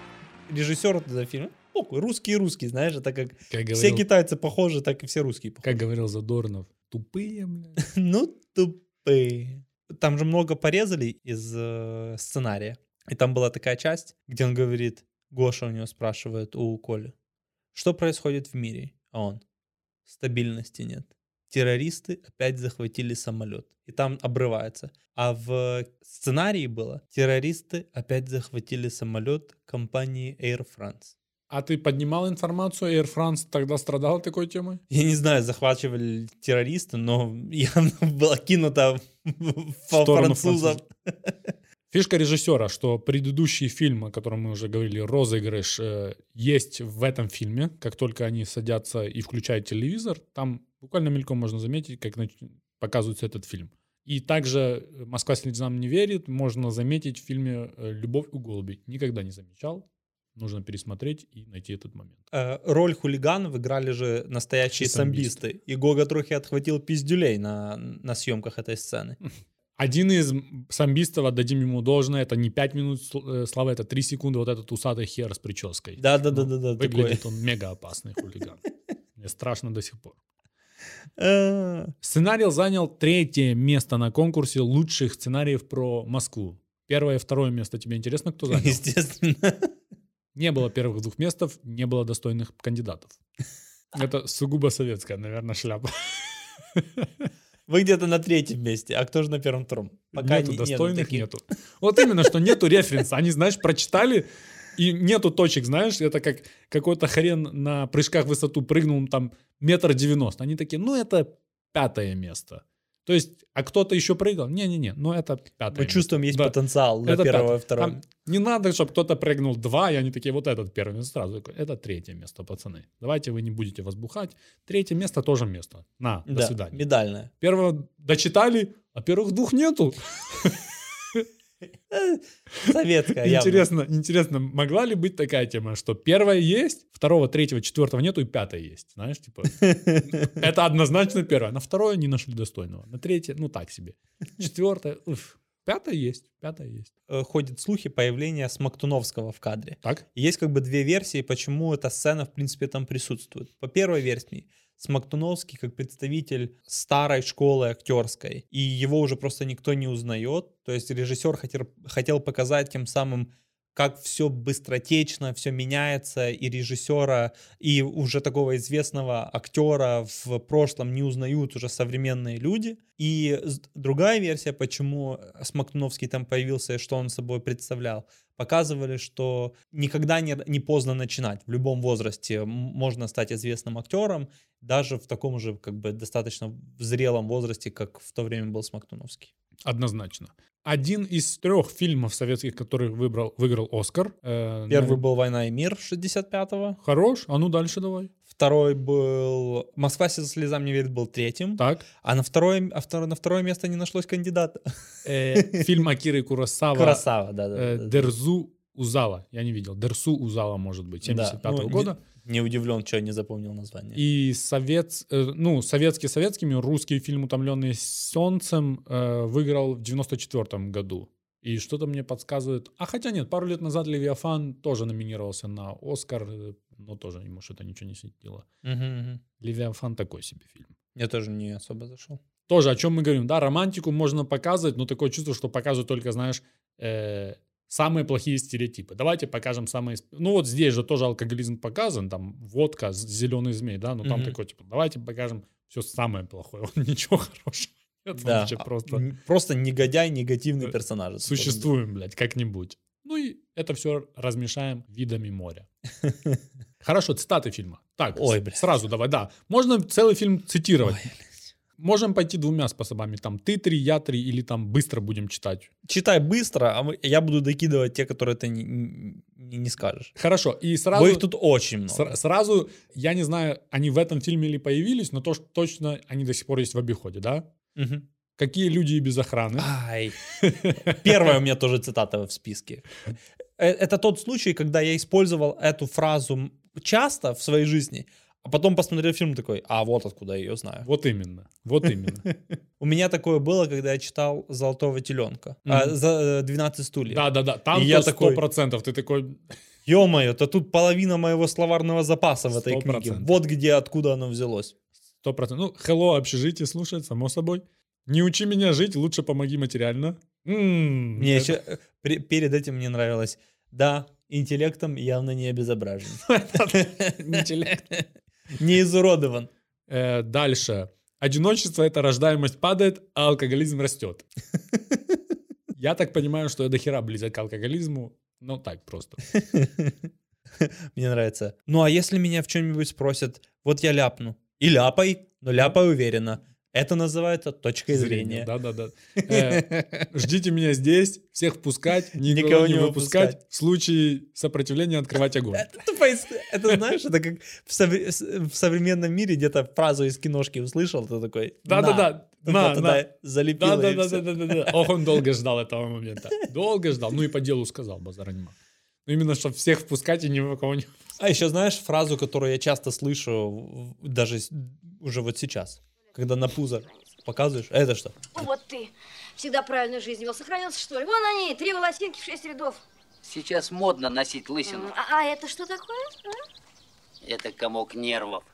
Speaker 4: режиссер этого фильма. Похуй, русский и русский, знаешь, это как
Speaker 3: Как
Speaker 4: все
Speaker 3: говорил,
Speaker 4: китайцы похожи, так и все русские похожи.
Speaker 3: как говорил Задорнов, тупые, блядь.
Speaker 4: Ну, тупые. Там же много порезали из э, сценария. И там была такая часть, где он говорит, Гоша у него спрашивает у Коли, что происходит в мире? А он, стабильности нет. Террористы опять захватили самолет. И там обрывается. А в сценарии было, террористы опять захватили самолет компании Air France.
Speaker 3: А ты поднимал информацию, Air France тогда страдал такой темой?
Speaker 4: Я не знаю, захватывали ли террористы, но явно было кинуто по
Speaker 3: сторону
Speaker 4: французам.
Speaker 3: Фишка режиссера, что предыдущий фильм, о котором мы уже говорили, «Розыгрыш», э, есть в этом фильме. Как только они садятся и включают телевизор, там буквально мельком можно заметить, как нач- показывается этот фильм. И также э, «Москва слезам не верит» можно заметить в фильме э, «Любовь у голубей». Никогда не замечал. Нужно пересмотреть и найти этот момент.
Speaker 4: Э, Роль хулиганов играли же настоящие
Speaker 3: Самбисты.
Speaker 4: самбисты. И Гога трохи отхватил пиздюлей на, на съемках этой сцены.
Speaker 3: Один из самбистов, отдадим ему должное, это не 5 минут э, славы, это 3 секунды, вот этот усатый хер с прической.
Speaker 4: Да-да-да-да-да. такой.
Speaker 3: Выглядит он мега опасный хулиган. Мне страшно до сих пор.
Speaker 4: Э,
Speaker 3: Сценарий занял третье место на конкурсе лучших сценариев про Москву. Первое и второе место тебе интересно, кто занял?
Speaker 4: Естественно.
Speaker 3: Не было первых двух местов, не было достойных кандидатов. Это сугубо советская, наверное, шляпа.
Speaker 4: Вы где-то на третьем месте, а кто же на первом втором?
Speaker 3: нету
Speaker 4: не-
Speaker 3: достойных,
Speaker 4: таких.
Speaker 3: нету. Вот именно, что нету референса. Они, знаешь, прочитали, и нету точек, знаешь, это как какой-то хрен на прыжках в высоту прыгнул там метр девяносто. Они такие, ну это пятое место. То есть, а кто-то еще прыгал? Не-не-не, ну это пятое
Speaker 4: Мы чувствуем, есть
Speaker 3: Да.
Speaker 4: потенциал на
Speaker 3: Это
Speaker 4: первое
Speaker 3: пятое.
Speaker 4: и второе.
Speaker 3: Там не надо, чтобы кто-то прыгнул два, и они такие, вот этот первый сразу. такой, Это третье место, пацаны. Давайте вы не будете возбухать. Третье место тоже место. На, до
Speaker 4: Да,
Speaker 3: свидания.
Speaker 4: медальная.
Speaker 3: Первого дочитали, а первых двух нету.
Speaker 4: Советская, явно.
Speaker 3: Интересно, интересно, могла ли быть такая тема, что первое есть, второго, третьего, четвертого нету и пятое есть, знаешь, типа, это однозначно первое, на второе не нашли достойного, на третье, ну так себе, четвертое, уф. пятое есть, пятое есть.
Speaker 4: Э, Ходят слухи появления Смоктуновского в кадре.
Speaker 3: Так?
Speaker 4: И Есть как бы две версии, почему эта сцена, в принципе, там присутствует. По первой версии, Смоктуновский как представитель старой школы актерской, и его уже просто никто не узнает. То есть режиссер хотел, хотел показать тем самым, как все быстротечно, все меняется, и режиссера, и уже такого известного актера в прошлом не узнают уже современные люди. И другая версия, почему Смоктуновский там появился и что он собой представлял, показывали, что никогда не, не поздно начинать. В любом возрасте можно стать известным актером, даже в таком же как бы достаточно зрелом возрасте, как в то время был Смоктуновский.
Speaker 3: Однозначно. Один из трех фильмов советских, который выбрал, выиграл Оскар. э,
Speaker 4: Первый
Speaker 3: ну,
Speaker 4: был «Война и мир» 65-го.
Speaker 3: Хорош, а ну дальше давай.
Speaker 4: Второй был «Москва слезам не верит» был третьим.
Speaker 3: Так.
Speaker 4: А на второе, а второе, на второе место не нашлось кандидата.
Speaker 3: Э, Фильм Акиры Куросава.
Speaker 4: Да, да.
Speaker 3: э,
Speaker 4: да, да.
Speaker 3: Дерзу Узала. Я не видел. Дерсу Узала, может быть,
Speaker 4: Да,
Speaker 3: 75
Speaker 4: ну,
Speaker 3: года.
Speaker 4: Не, не удивлен, что я не запомнил название.
Speaker 3: И совет, э, ну, советский советскими, русский фильм «Утомленный солнцем» э, выиграл в 94 году. И что-то мне подсказывает... А хотя нет, пару лет назад «Левиафан» тоже номинировался на «Оскар», э, но тоже ему что-то ничего не светило.
Speaker 4: Мгм, мгм.
Speaker 3: «Левиафан» такой себе фильм.
Speaker 4: Я тоже не особо зашел.
Speaker 3: Тоже о чем мы говорим, да, романтику можно показывать, но такое чувство, что показывают только, знаешь, э, самые плохие стереотипы. Давайте покажем самые... Ну вот здесь же тоже алкоголизм показан, там водка, зеленый змей, да, но там
Speaker 4: Мгм.
Speaker 3: такой, типа, давайте покажем все самое плохое, ничего хорошего. он
Speaker 4: Да, а,
Speaker 3: просто
Speaker 4: просто негодяй, негативный
Speaker 3: Э,
Speaker 4: персонаж.
Speaker 3: существуем, блядь, как-нибудь. Ну и это все размешаем видами моря. Хорошо, цитаты фильма. Так,
Speaker 4: Ой,
Speaker 3: с-
Speaker 4: блядь.
Speaker 3: сразу давай, да. Можно целый фильм цитировать. Можем пойти двумя способами. Там ты три, я три, или там быстро будем читать.
Speaker 4: Читай быстро, а мы- я буду докидывать те, которые ты не, не- не скажешь.
Speaker 3: Хорошо, и сразу...
Speaker 4: Бо их тут очень много.
Speaker 3: сра- сразу, я не знаю, они в этом фильме или появились, но то, что точно они до сих пор есть в обиходе, да?
Speaker 4: Мгм.
Speaker 3: Какие люди и без охраны?
Speaker 4: Ай. Первая у меня тоже цитата в списке. Э, Это тот случай, когда я использовал эту фразу часто в своей жизни, а потом посмотрел фильм такой, а вот откуда я ее знаю.
Speaker 3: Вот именно, вот именно.
Speaker 4: У меня такое было, когда я читал «Золотого теленка», а, за э, «12 стульев».
Speaker 3: Да-да-да, там
Speaker 4: я такой-
Speaker 3: процентов. Ты такой,
Speaker 4: Ё-моё, то тут половина моего словарного запаса в этой книге. Вот где, откуда оно взялось.
Speaker 3: Сто процентов. Ну, hello, общежитие слушает, само собой. Не учи меня жить, лучше помоги материально. М,
Speaker 4: Мне
Speaker 3: это-
Speaker 4: еще э, перед этим мне нравилось, да, интеллектом явно не обезображен.
Speaker 3: Интеллект.
Speaker 4: Не изуродован.
Speaker 3: Э, Дальше. Одиночество — это рождаемость падает, а алкоголизм растет. Я так понимаю, что я до хера близок к алкоголизму. Ну, так просто.
Speaker 4: Мне нравится. Ну а если меня в чем-нибудь спросят, вот я ляпну. И ляпай, но ляпай уверенно. Это называется точкой зрения.
Speaker 3: Да-да-да. Э, Ждите меня здесь, всех впускать, никого,
Speaker 4: Никого
Speaker 3: не выпускать.
Speaker 4: выпускать.
Speaker 3: В случае сопротивления открывать огонь.
Speaker 4: Это, из- это знаешь, это как в, современном мире где-то фразу из киношки услышал, ты такой
Speaker 3: Да-да-да.
Speaker 4: «На».
Speaker 3: На,
Speaker 4: туда
Speaker 3: на.
Speaker 4: залепило и всё.
Speaker 3: Да-да-да. Ох, он долго ждал этого момента. Долго ждал. Ну и по делу сказал, базара нема. Ну именно, чтобы всех впускать и ни кого не...
Speaker 4: А еще знаешь фразу, которую я часто слышу, даже уже вот сейчас, когда на пузо показываешь, «А это что?
Speaker 8: Вот ты. Всегда правильную жизнь вел. Сохранился, что ли? Вон они, три волосинки в шесть рядов.
Speaker 5: Сейчас модно носить лысину.
Speaker 8: А, а это что такое? а?
Speaker 5: Это комок нервов.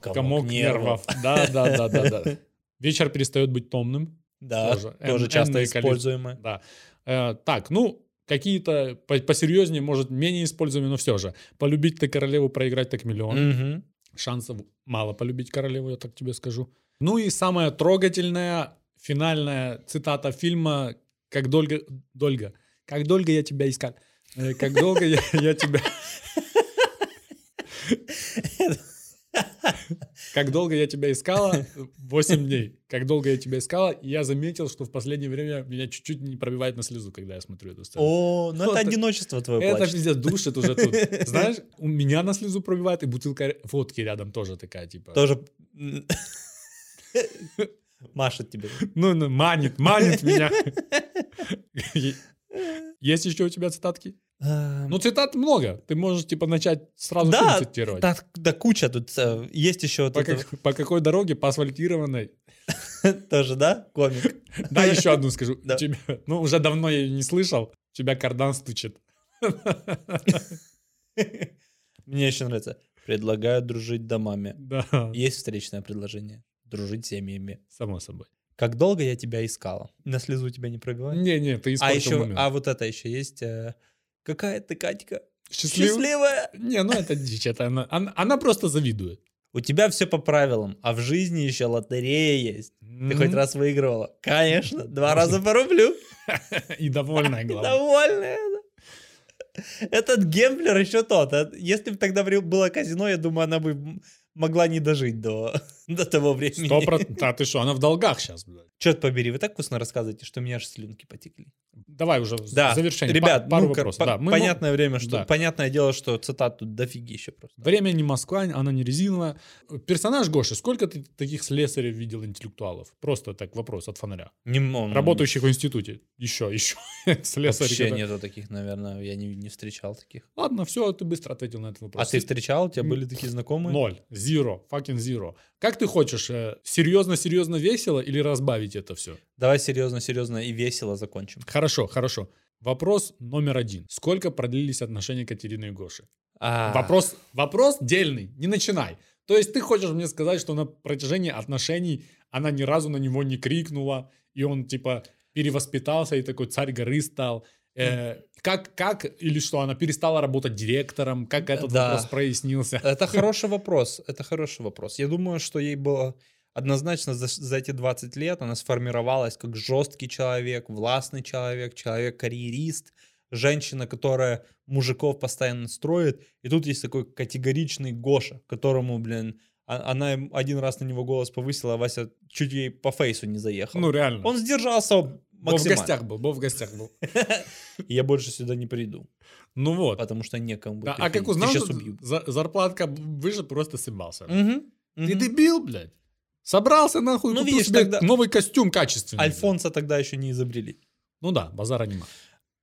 Speaker 3: Комок нервов. Да-да-да-да. Вечер перестает быть томным.
Speaker 4: Да,
Speaker 3: Тоже.
Speaker 4: часто используемое.
Speaker 3: Да. Э, так, ну, какие-то по- посерьезнее, может, менее используемые, но все же. Полюбить ты королеву, проиграть так миллион. Шансов мало полюбить королеву, я так тебе скажу. Ну и самая трогательная финальная цитата фильма «Как долго... Дольга. Как долго я тебя искал. Э, Как долго я, я тебя... Как долго я тебя искала? 8 дней. Как долго я тебя искала? И я заметил, что в последнее время меня чуть-чуть не пробивает на слезу, когда я смотрю эту сцену.
Speaker 4: О, ну это одиночество твое
Speaker 3: Это пиздец, душит уже тут. Знаешь, у меня на слезу пробивает, и бутылка водки рядом тоже такая, типа.
Speaker 4: Тоже машет тебе.
Speaker 3: Ну, ну, манит, манит меня. Есть еще у тебя цитатки? Ну, цитат много. Ты можешь, типа, начать сразу
Speaker 4: Да,
Speaker 3: цитировать.
Speaker 4: да, да куча тут э, есть еще вот
Speaker 3: По,
Speaker 4: это
Speaker 3: как- по какой дороге? По асфальтированной.
Speaker 4: тоже, да, комик.
Speaker 3: Да, еще одну скажу.
Speaker 4: Да.
Speaker 3: Тебя- ну, уже давно я ее не слышал. Тебя кардан стучит.
Speaker 4: Мне еще нравится. Предлагаю дружить домами.
Speaker 3: Да,
Speaker 4: Есть встречное предложение. Дружить семьями.
Speaker 3: само собой.
Speaker 4: Как долго я тебя искала? На слезу тебя не пробивает?
Speaker 3: Не-не, ты
Speaker 4: а
Speaker 3: испортил
Speaker 4: еще,
Speaker 3: момент.
Speaker 4: а вот это еще есть. э, какая ты, Катька?
Speaker 3: Счастлив-
Speaker 4: Счастливая!
Speaker 3: Не, ну это дичь. Это она, она, она просто завидует.
Speaker 4: У тебя все по правилам, а в жизни еще лотерея есть. Ты хоть раз выигрывала? Конечно, два раза по рублю.
Speaker 3: И довольная, главное.
Speaker 4: Довольная. Этот гемблер еще тот. а Если бы тогда было казино, я думаю, она бы могла не дожить до, до того времени.
Speaker 3: Сто процентов. Да ты что, она в долгах сейчас, блядь.
Speaker 4: Черт побери, вы так вкусно рассказываете, что у меня аж слюнки потекли.
Speaker 3: Давай уже
Speaker 4: Да,
Speaker 3: завершение.
Speaker 4: ребят,
Speaker 3: Па- пару
Speaker 4: ну-ка,
Speaker 3: вопросов.
Speaker 4: по-
Speaker 3: Да, мы
Speaker 4: понятное время, что
Speaker 3: да.
Speaker 4: понятное дело, что цитат тут дофиги еще просто.
Speaker 3: Время не Москва, она не резиновая. Персонаж Гоши, сколько ты таких слесарей видел интеллектуалов? Просто так вопрос от фонаря.
Speaker 4: Не, он-
Speaker 3: Работающих в институте. Еще, еще. Слесари.
Speaker 4: Вообще
Speaker 3: которые-
Speaker 4: нету таких, наверное, я не, не встречал таких.
Speaker 3: Ладно, все, ты быстро ответил на этот вопрос.
Speaker 4: А ты встречал? У тебя были такие знакомые?
Speaker 3: Ноль. Zero. Fucking zero. Как ты хочешь? э, Серьезно-серьезно весело или разбавить это все?
Speaker 4: Давай серьезно, серьезно и весело закончим.
Speaker 3: Хорошо, хорошо. Вопрос номер один. Сколько продлились отношения Катерины и Гоши?
Speaker 4: А,
Speaker 3: Вопрос, вопрос дельный, не начинай. То есть ты хочешь мне сказать, что на протяжении отношений она ни разу на него не крикнула, и он типа перевоспитался и такой царь горы стал. Э, как, как, или что, она перестала работать директором, как этот
Speaker 4: Да.
Speaker 3: вопрос прояснился?
Speaker 4: Это хороший вопрос. Это хороший вопрос. Я думаю, что ей было однозначно за, за эти 20 лет она сформировалась как жесткий человек, властный человек, человек-карьерист, женщина, которая мужиков постоянно строит. И тут есть такой категоричный Гоша, которому, блин, а- она один раз на него голос повысила, а Вася чуть ей по фейсу не заехал.
Speaker 3: Ну реально.
Speaker 4: Он сдержался
Speaker 3: Бо в гостях был, Бо в гостях был.
Speaker 4: Я больше сюда не приду,
Speaker 3: Ну вот.
Speaker 4: потому что некому
Speaker 3: Да, а как узнал, что зарплатка выше, просто.
Speaker 4: Мгм,
Speaker 3: Ты дебил, блядь. Собрался нахуй,
Speaker 4: Ну, видишь, тогда-
Speaker 3: новый костюм качественный.
Speaker 4: Альфонса тогда еще не изобрели.
Speaker 3: Ну да, базара нема.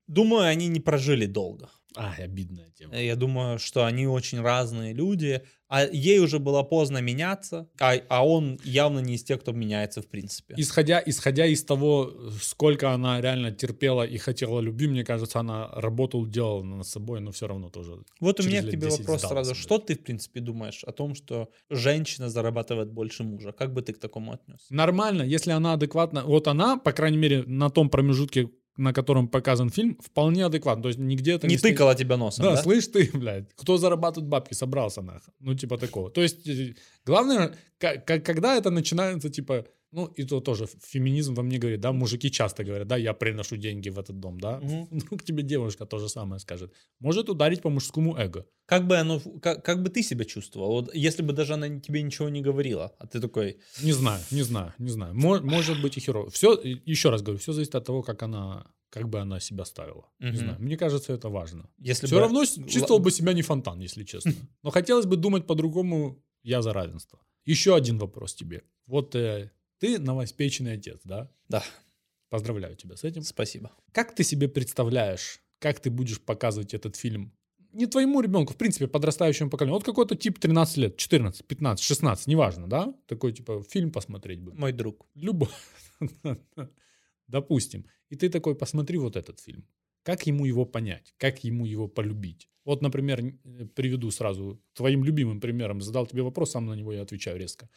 Speaker 4: Думаю, они не прожили долго.
Speaker 3: Ай, обидная тема.
Speaker 4: Я думаю, что они очень разные люди. А ей уже было поздно меняться, а, а он явно не из тех, кто меняется в принципе.
Speaker 3: Исходя, исходя из того, сколько она реально терпела и хотела любви, мне кажется, она работу делала над собой, но все равно тоже.
Speaker 4: Вот у меня к тебе
Speaker 3: 10
Speaker 4: вопрос сразу.
Speaker 3: блядь.
Speaker 4: Что ты, в принципе, думаешь о том, что женщина зарабатывает больше мужа? Как бы ты к такому отнес?
Speaker 3: Нормально, если она адекватна. Вот она, по крайней мере, на том промежутке, на котором показан фильм, вполне адекватна. То есть нигде это
Speaker 4: Не
Speaker 3: стоит-
Speaker 4: тыкала тебя носом,
Speaker 3: Да,
Speaker 4: да?
Speaker 3: слышь ты, блядь, кто зарабатывает бабки, собрался нахуй. Ну, типа такого. То есть, э, главное, когда это начинается, типа, Ну, и то тоже феминизм во мне говорит, да, мужики часто говорят, да, я приношу деньги в этот дом, да.
Speaker 4: Мгм.
Speaker 3: Вдруг тебе девушка то же самое скажет. Может ударить по мужскому эго.
Speaker 4: Как бы оно, как, как бы ты себя чувствовал, вот если бы даже она тебе ничего не говорила, а ты такой,
Speaker 3: Не знаю, не знаю, не знаю. Мо- может быть и херово. Все, еще раз говорю, все зависит от того, как она, как бы она себя ставила. Не
Speaker 4: Мгм.
Speaker 3: знаю. Мне кажется, это важно.
Speaker 4: если
Speaker 3: Все
Speaker 4: бы...
Speaker 3: равно чувствовал бы себя не фонтан, если честно. Но хотелось бы думать по-другому. Я за равенство. Еще один вопрос тебе. Вот э, ты новоспеченный отец, да?
Speaker 4: Да,
Speaker 3: Поздравляю тебя с этим.
Speaker 4: спасибо.
Speaker 3: Как ты себе представляешь, как ты будешь показывать этот фильм? Не твоему ребенку, в принципе, подрастающему поколению. Вот какой-то тип 13 лет, 14, 15, 16, неважно, да? Такой, типа, фильм посмотреть бы.
Speaker 4: Мой друг.
Speaker 3: Любой. Допустим. И ты такой, посмотри вот этот фильм. Как ему его понять? Как ему его полюбить? Вот, например, э, приведу сразу твоим любимым примером. Задал тебе вопрос, сам на него я отвечаю резко.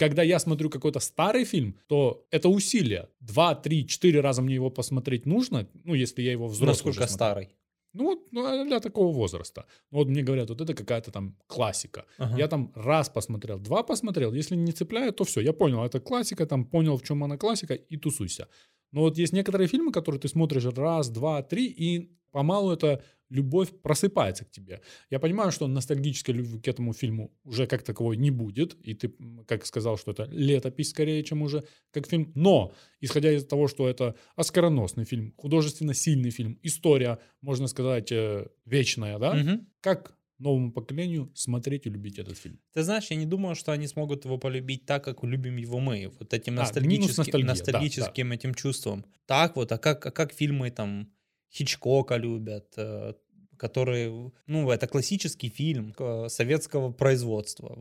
Speaker 3: Когда я смотрю какой-то старый фильм, то это усилие. Два, три, четыре раза мне его посмотреть нужно, ну, если я его взрослый
Speaker 4: Насколько старый?
Speaker 3: Ну, вот ну, для такого возраста. Ну, Вот мне говорят, вот это какая-то там классика.
Speaker 4: Ага.
Speaker 3: Я там раз посмотрел, два посмотрел. Если не цепляет, то все, я понял, это классика, там понял, в чем она классика, и тусуйся. Но вот есть некоторые фильмы, которые ты смотришь раз, два, три, и помалу эта любовь просыпается к тебе. Я понимаю, что ностальгической любви к этому фильму уже как таковой не будет, и ты, как сказал, что это летопись скорее, чем уже как фильм. Но, исходя из того, что это оскароносный фильм, художественно сильный фильм, история, можно сказать, э, вечная, да,
Speaker 4: Мгм.
Speaker 3: как новому поколению смотреть и любить этот фильм?
Speaker 4: Ты знаешь, я не думаю, что они смогут его полюбить так, как любим его мы. Вот этим
Speaker 3: А,
Speaker 4: ностальгическим,
Speaker 3: ностальгия, да,
Speaker 4: ностальгическим этим чувством. Так вот, а как, а как фильмы там Хичкока любят, э, которые, ну, это классический фильм э, советского производства.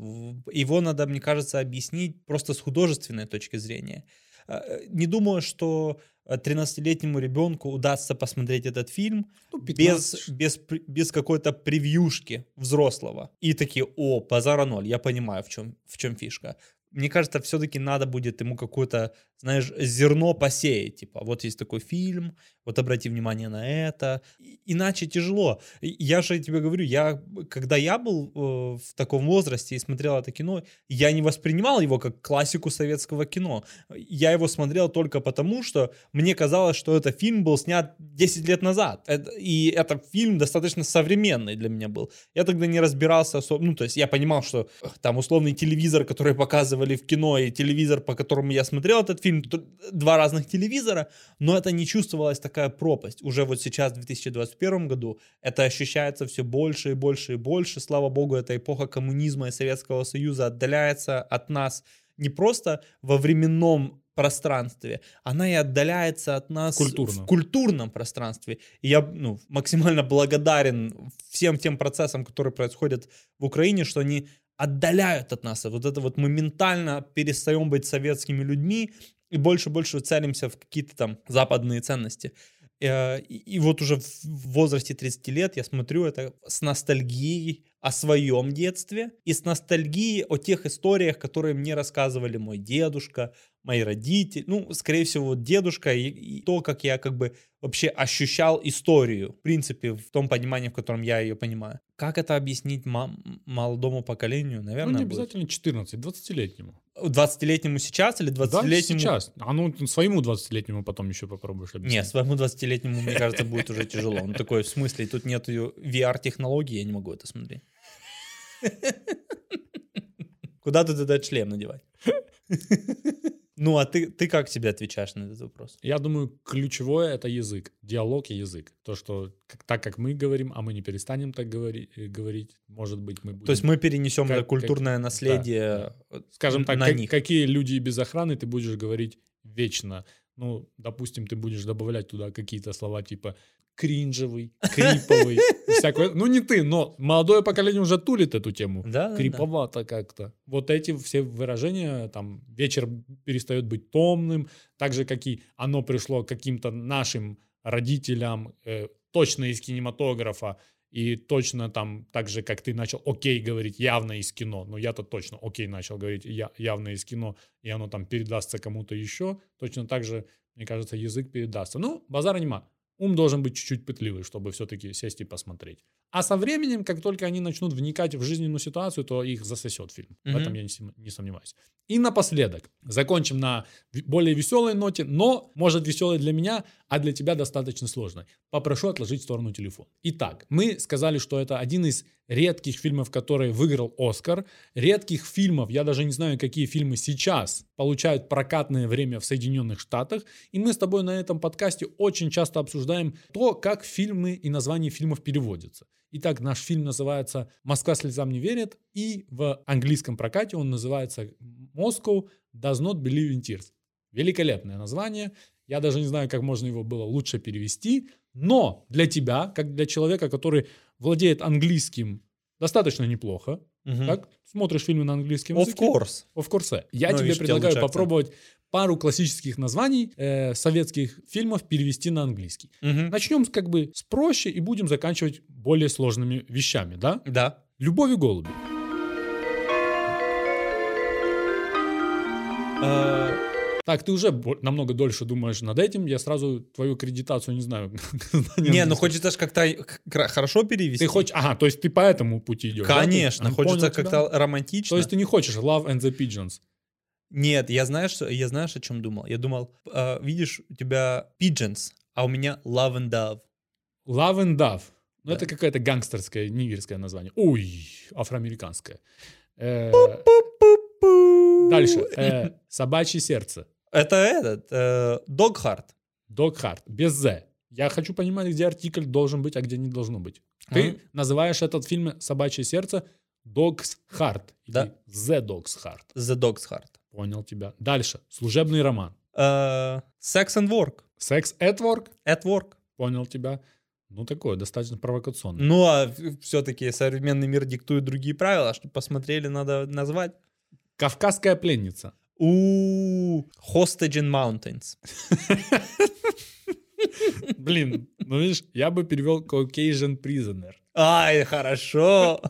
Speaker 4: Его надо, мне кажется, объяснить просто с художественной точки зрения. Э, Не думаю, что э, 13-летнему ребенку удастся посмотреть этот фильм
Speaker 3: Ну,
Speaker 4: без,
Speaker 3: 15.
Speaker 4: без, без какой-то превьюшки взрослого. И такие, о, базара ноль, я понимаю, в чем, в чем фишка. Мне кажется, все-таки надо будет ему какое-то, знаешь, зерно посеять. Типа, вот есть такой фильм, вот обрати внимание на это. И- Иначе тяжело. Я же тебе говорю, я, когда я был э, в таком возрасте и смотрел это кино, я не воспринимал его как классику советского кино. Я его смотрел только потому, что мне казалось, что этот фильм был снят 10 лет назад. Это- и этот фильм достаточно современный для меня был. Я тогда не разбирался особо. Ну, то есть я понимал, что там условный телевизор, который показывали в кино, и телевизор, по которому я смотрел этот фильм, два разных телевизора, но это не чувствовалась такая пропасть. Уже вот сейчас, в 2021 году, это ощущается все больше и больше и больше. Слава богу, эта эпоха коммунизма и Советского Союза отдаляется от нас не просто во временном пространстве, она и отдаляется от нас
Speaker 3: Культурно.
Speaker 4: в культурном пространстве. И я ну, максимально благодарен всем тем процессам, которые происходят в Украине, что они отдаляют от нас. Вот это вот мы ментально перестаем быть советскими людьми и больше и больше целимся в какие-то там западные ценности. Э, И, вот уже в возрасте 30 лет я смотрю это с ностальгией о своем детстве и с ностальгией о тех историях, которые мне рассказывали мой дедушка, мои родители, ну, скорее всего, вот дедушка и, и то, как я как бы вообще ощущал историю, в принципе, в том понимании, в котором я ее понимаю. Как это объяснить молодому поколению,
Speaker 3: Ну,
Speaker 4: наверное,
Speaker 3: не
Speaker 4: будет.
Speaker 3: обязательно 14, 20-летнему.
Speaker 4: 20-летнему сейчас или 20-летнему?
Speaker 3: Да, сейчас. А ну, своему 20-летнему потом еще попробуешь объяснить.
Speaker 4: Нет, своему 20-летнему, мне кажется, будет уже тяжело. Он такой, в смысле, тут нет VR-технологии, я не могу это смотреть. Куда тут этот шлем надевать? Ну, а ты, ты как себе отвечаешь на этот вопрос?
Speaker 3: Я думаю, ключевое это язык, диалог и язык. То, что как- так как мы говорим, а мы не перестанем так говори- э, говорить, может быть, мы будем...
Speaker 4: То есть мы перенесем
Speaker 3: Как-
Speaker 4: культурное
Speaker 3: как-
Speaker 4: наследие э,
Speaker 3: скажем так,
Speaker 4: на
Speaker 3: как-
Speaker 4: них.
Speaker 3: какие люди без охраны ты будешь говорить вечно. Ну, допустим, ты будешь добавлять туда какие-то слова типа кринжевый, криповый, всякое. Ну, не ты, но молодое поколение уже тулит эту тему.
Speaker 4: Да, да, да.
Speaker 3: Криповато как-то. Вот эти все выражения, там, вечер перестает быть томным, так же, как и оно пришло каким-то нашим родителям, э, точно из кинематографа, и точно там, так же, как ты начал окей говорить явно из кино, но я-то точно окей начал говорить я, явно из кино, и оно там передастся кому-то еще, точно так же, мне кажется, язык передастся. Ну, базара нема. Ум должен быть чуть-чуть пытливый, чтобы все-таки сесть и посмотреть. А со временем, как только они начнут вникать в жизненную ситуацию, то их засосет фильм. В
Speaker 4: Мгм.
Speaker 3: этом я не, не сомневаюсь. И напоследок, закончим на более веселой ноте, но, может, веселой для меня, а для тебя достаточно сложной. Попрошу отложить в сторону телефон. Итак, мы сказали, что это один из редких фильмов, который выиграл Оскар. Редких фильмов, я даже не знаю, какие фильмы сейчас получают прокатное время в Соединенных Штатах. И мы с тобой на этом подкасте очень часто обсуждаем то, как фильмы и названия фильмов переводятся. Итак, наш фильм называется «Москва слезам не верит», и в английском прокате он называется «Moscow does not believe in tears». Великолепное название. Я даже не знаю, как можно его было лучше перевести. Но для тебя, как для человека, который владеет английским достаточно неплохо,
Speaker 4: Мгм.
Speaker 3: так, смотришь фильмы на английском
Speaker 4: Of
Speaker 3: языке,
Speaker 4: course.
Speaker 3: Of course. Я
Speaker 4: Ну,
Speaker 3: тебе предлагаю попробовать пару классических названий э, советских фильмов перевести на английский.
Speaker 4: Мгм.
Speaker 3: Начнем с, как бы с проще и будем заканчивать более сложными вещами, да?
Speaker 4: Да.
Speaker 3: Любовь и голуби.
Speaker 4: Э,
Speaker 3: Так, ты уже намного дольше думаешь над этим. Я сразу твою аккредитацию не знаю.
Speaker 4: Не, ну хочется же как-то хорошо перевести.
Speaker 3: Ты хочешь... Ага, то есть ты по этому пути идешь.
Speaker 4: Конечно,
Speaker 3: А,
Speaker 4: хочется как-то романтично.
Speaker 3: То есть ты не хочешь Love and the Pigeons.
Speaker 4: Нет, я знаешь, что- я знаешь, о чем думал? Я думал, э, видишь, у тебя pigeons, а у меня love and dove.
Speaker 3: Love and Dove. Ну,
Speaker 4: Да.
Speaker 3: это какое-то гангстерское, нигерское название. Ой, афроамериканское. Э, Дальше. Э, Собачье сердце.
Speaker 4: Это этот, э. Dog Heart.
Speaker 3: Без «з». Я хочу понимать, где артикль должен быть, а где не должно быть. Ты называешь этот фильм «Собачье сердце» Dog's Heart.
Speaker 4: Да.
Speaker 3: The Dog's Heart.
Speaker 4: The dog's heart.
Speaker 3: Понял тебя. Дальше. Служебный роман.
Speaker 4: Э, sex and work.
Speaker 3: Sex at Work.
Speaker 4: At work.
Speaker 3: Понял тебя. Ну, такое, достаточно провокационное.
Speaker 4: Ну, а все-таки современный мир диктует другие правила, чтобы посмотрели, надо назвать.
Speaker 3: Кавказская пленница.
Speaker 4: У Hostage in Mountains.
Speaker 3: Блин, ну видишь, я бы перевел Caucasian Prisoner.
Speaker 4: Ай, хорошо.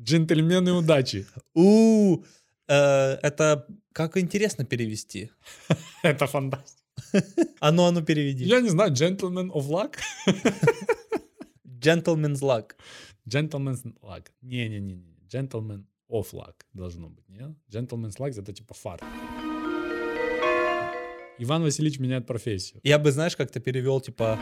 Speaker 3: Джентльмены удачи.
Speaker 4: У, э, это как интересно перевести.
Speaker 3: Это фантастика.
Speaker 4: А ну, а ну переведи.
Speaker 3: Я не знаю, Gentleman of Luck?
Speaker 4: Gentleman's luck.
Speaker 3: Gentleman's Luck. Не-не-не. Gentleman of Luck должно быть, нет? Gentleman's Luck это типа фарт. Иван Васильевич меняет профессию.
Speaker 4: Я бы, знаешь, как-то перевел, типа...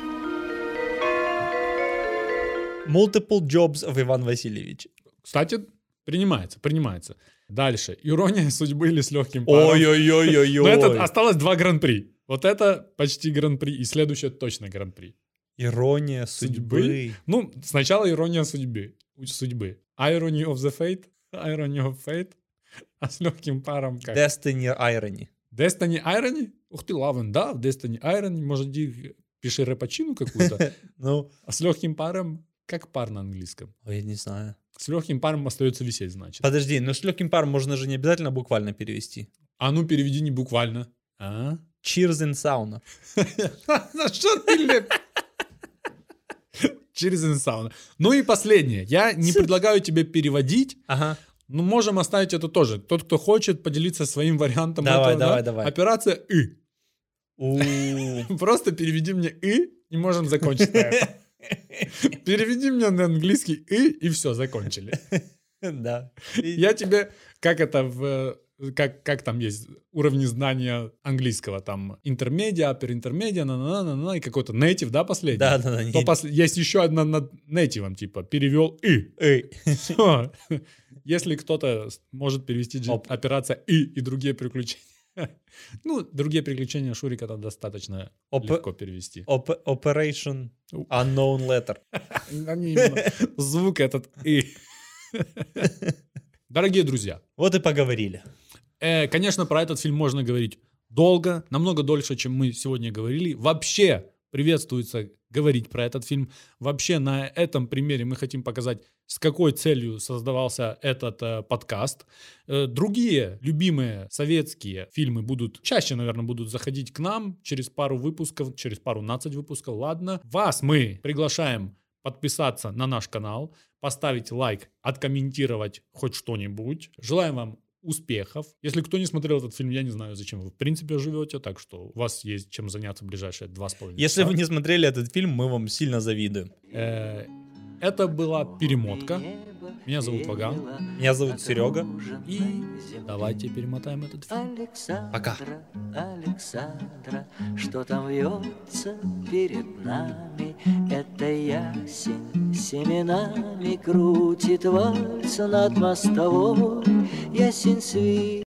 Speaker 4: Multiple jobs of Иван Васильевич.
Speaker 3: Кстати, принимается, принимается. Дальше. Ирония судьбы или с легким паром.
Speaker 4: Ой-ой-ой-ой-ой.
Speaker 3: Но это осталось два гран-при. Вот это почти гран-при, и следующее точно гран-при.
Speaker 4: Ирония
Speaker 3: Судьбы?
Speaker 4: судьбы.
Speaker 3: Ну, сначала ирония судьбы. Судьбы. Irony of the fate. Irony of fate. А с легким паром как?
Speaker 4: Destiny Irony.
Speaker 3: Destiny Irony? Ух ты, Лавен, да, Destiny Irony. Может, иди пиши рэпачину какую-то.
Speaker 4: Ну,
Speaker 3: А с легким паром, как пар на английском?
Speaker 4: я не знаю.
Speaker 3: С легким паром остается висеть, значит.
Speaker 4: Подожди, но с легким паром можно же не обязательно буквально перевести.
Speaker 3: А ну переведи не буквально. А?
Speaker 4: Cheers in sauna.
Speaker 3: На что ты? Через инсауна. Ну и последнее. Я не предлагаю тебе переводить,
Speaker 4: Ага.
Speaker 3: но можем оставить это тоже. Тот, кто хочет поделиться своим вариантом
Speaker 4: Давай,
Speaker 3: этого, да?
Speaker 4: давай, давай.
Speaker 3: Операция «И».
Speaker 4: У.
Speaker 3: Просто переведи мне «И» и можем закончить на этом. Переведи мне на английский «И» и все, закончили.
Speaker 4: Да.
Speaker 3: Я тебе, как это в... Как, как там есть уровни знания английского, там интермедиа, upper интермедиа, на на на на и какой-то native, да, последний?
Speaker 4: Да, да, да.
Speaker 3: То пос- есть еще одна над нейтивом, типа, перевел «и». Всё. Если кто-то может перевести
Speaker 4: Оп.
Speaker 3: операция «и» и другие приключения. Ну, другие приключения Шурика это достаточно
Speaker 4: Оп-
Speaker 3: легко перевести.
Speaker 4: Op- Operation Unknown Letter.
Speaker 3: Звук этот «и». Дорогие друзья,
Speaker 4: Вот и поговорили.
Speaker 3: Э, конечно, про этот фильм можно говорить долго, намного дольше, чем мы сегодня говорили. Вообще приветствуется говорить про этот фильм. Вообще на этом примере мы хотим показать, с какой целью создавался этот э, подкаст. Э, другие любимые советские фильмы будут, чаще, наверное, будут заходить к нам через пару выпусков, через пару 15 выпусков, ладно. Вас мы приглашаем подписаться на наш канал, поставить лайк, откомментировать хоть что-нибудь. Желаем вам успехов. Если кто не смотрел этот фильм, я не знаю, зачем вы в принципе живете, так что у вас есть чем заняться в ближайшие два с половиной
Speaker 4: Если
Speaker 3: часа.
Speaker 4: вы не смотрели этот фильм, мы вам сильно завидуем.
Speaker 3: Э, Это была перемотка. Меня зовут Ваган.
Speaker 4: Меня зовут Серега.
Speaker 3: И давайте перемотаем этот фильм.
Speaker 1: Александра,
Speaker 4: Пока.
Speaker 1: Александра, что там вьется перед нами, это ясень семенами крутит вальс над мостовой, ясень свит.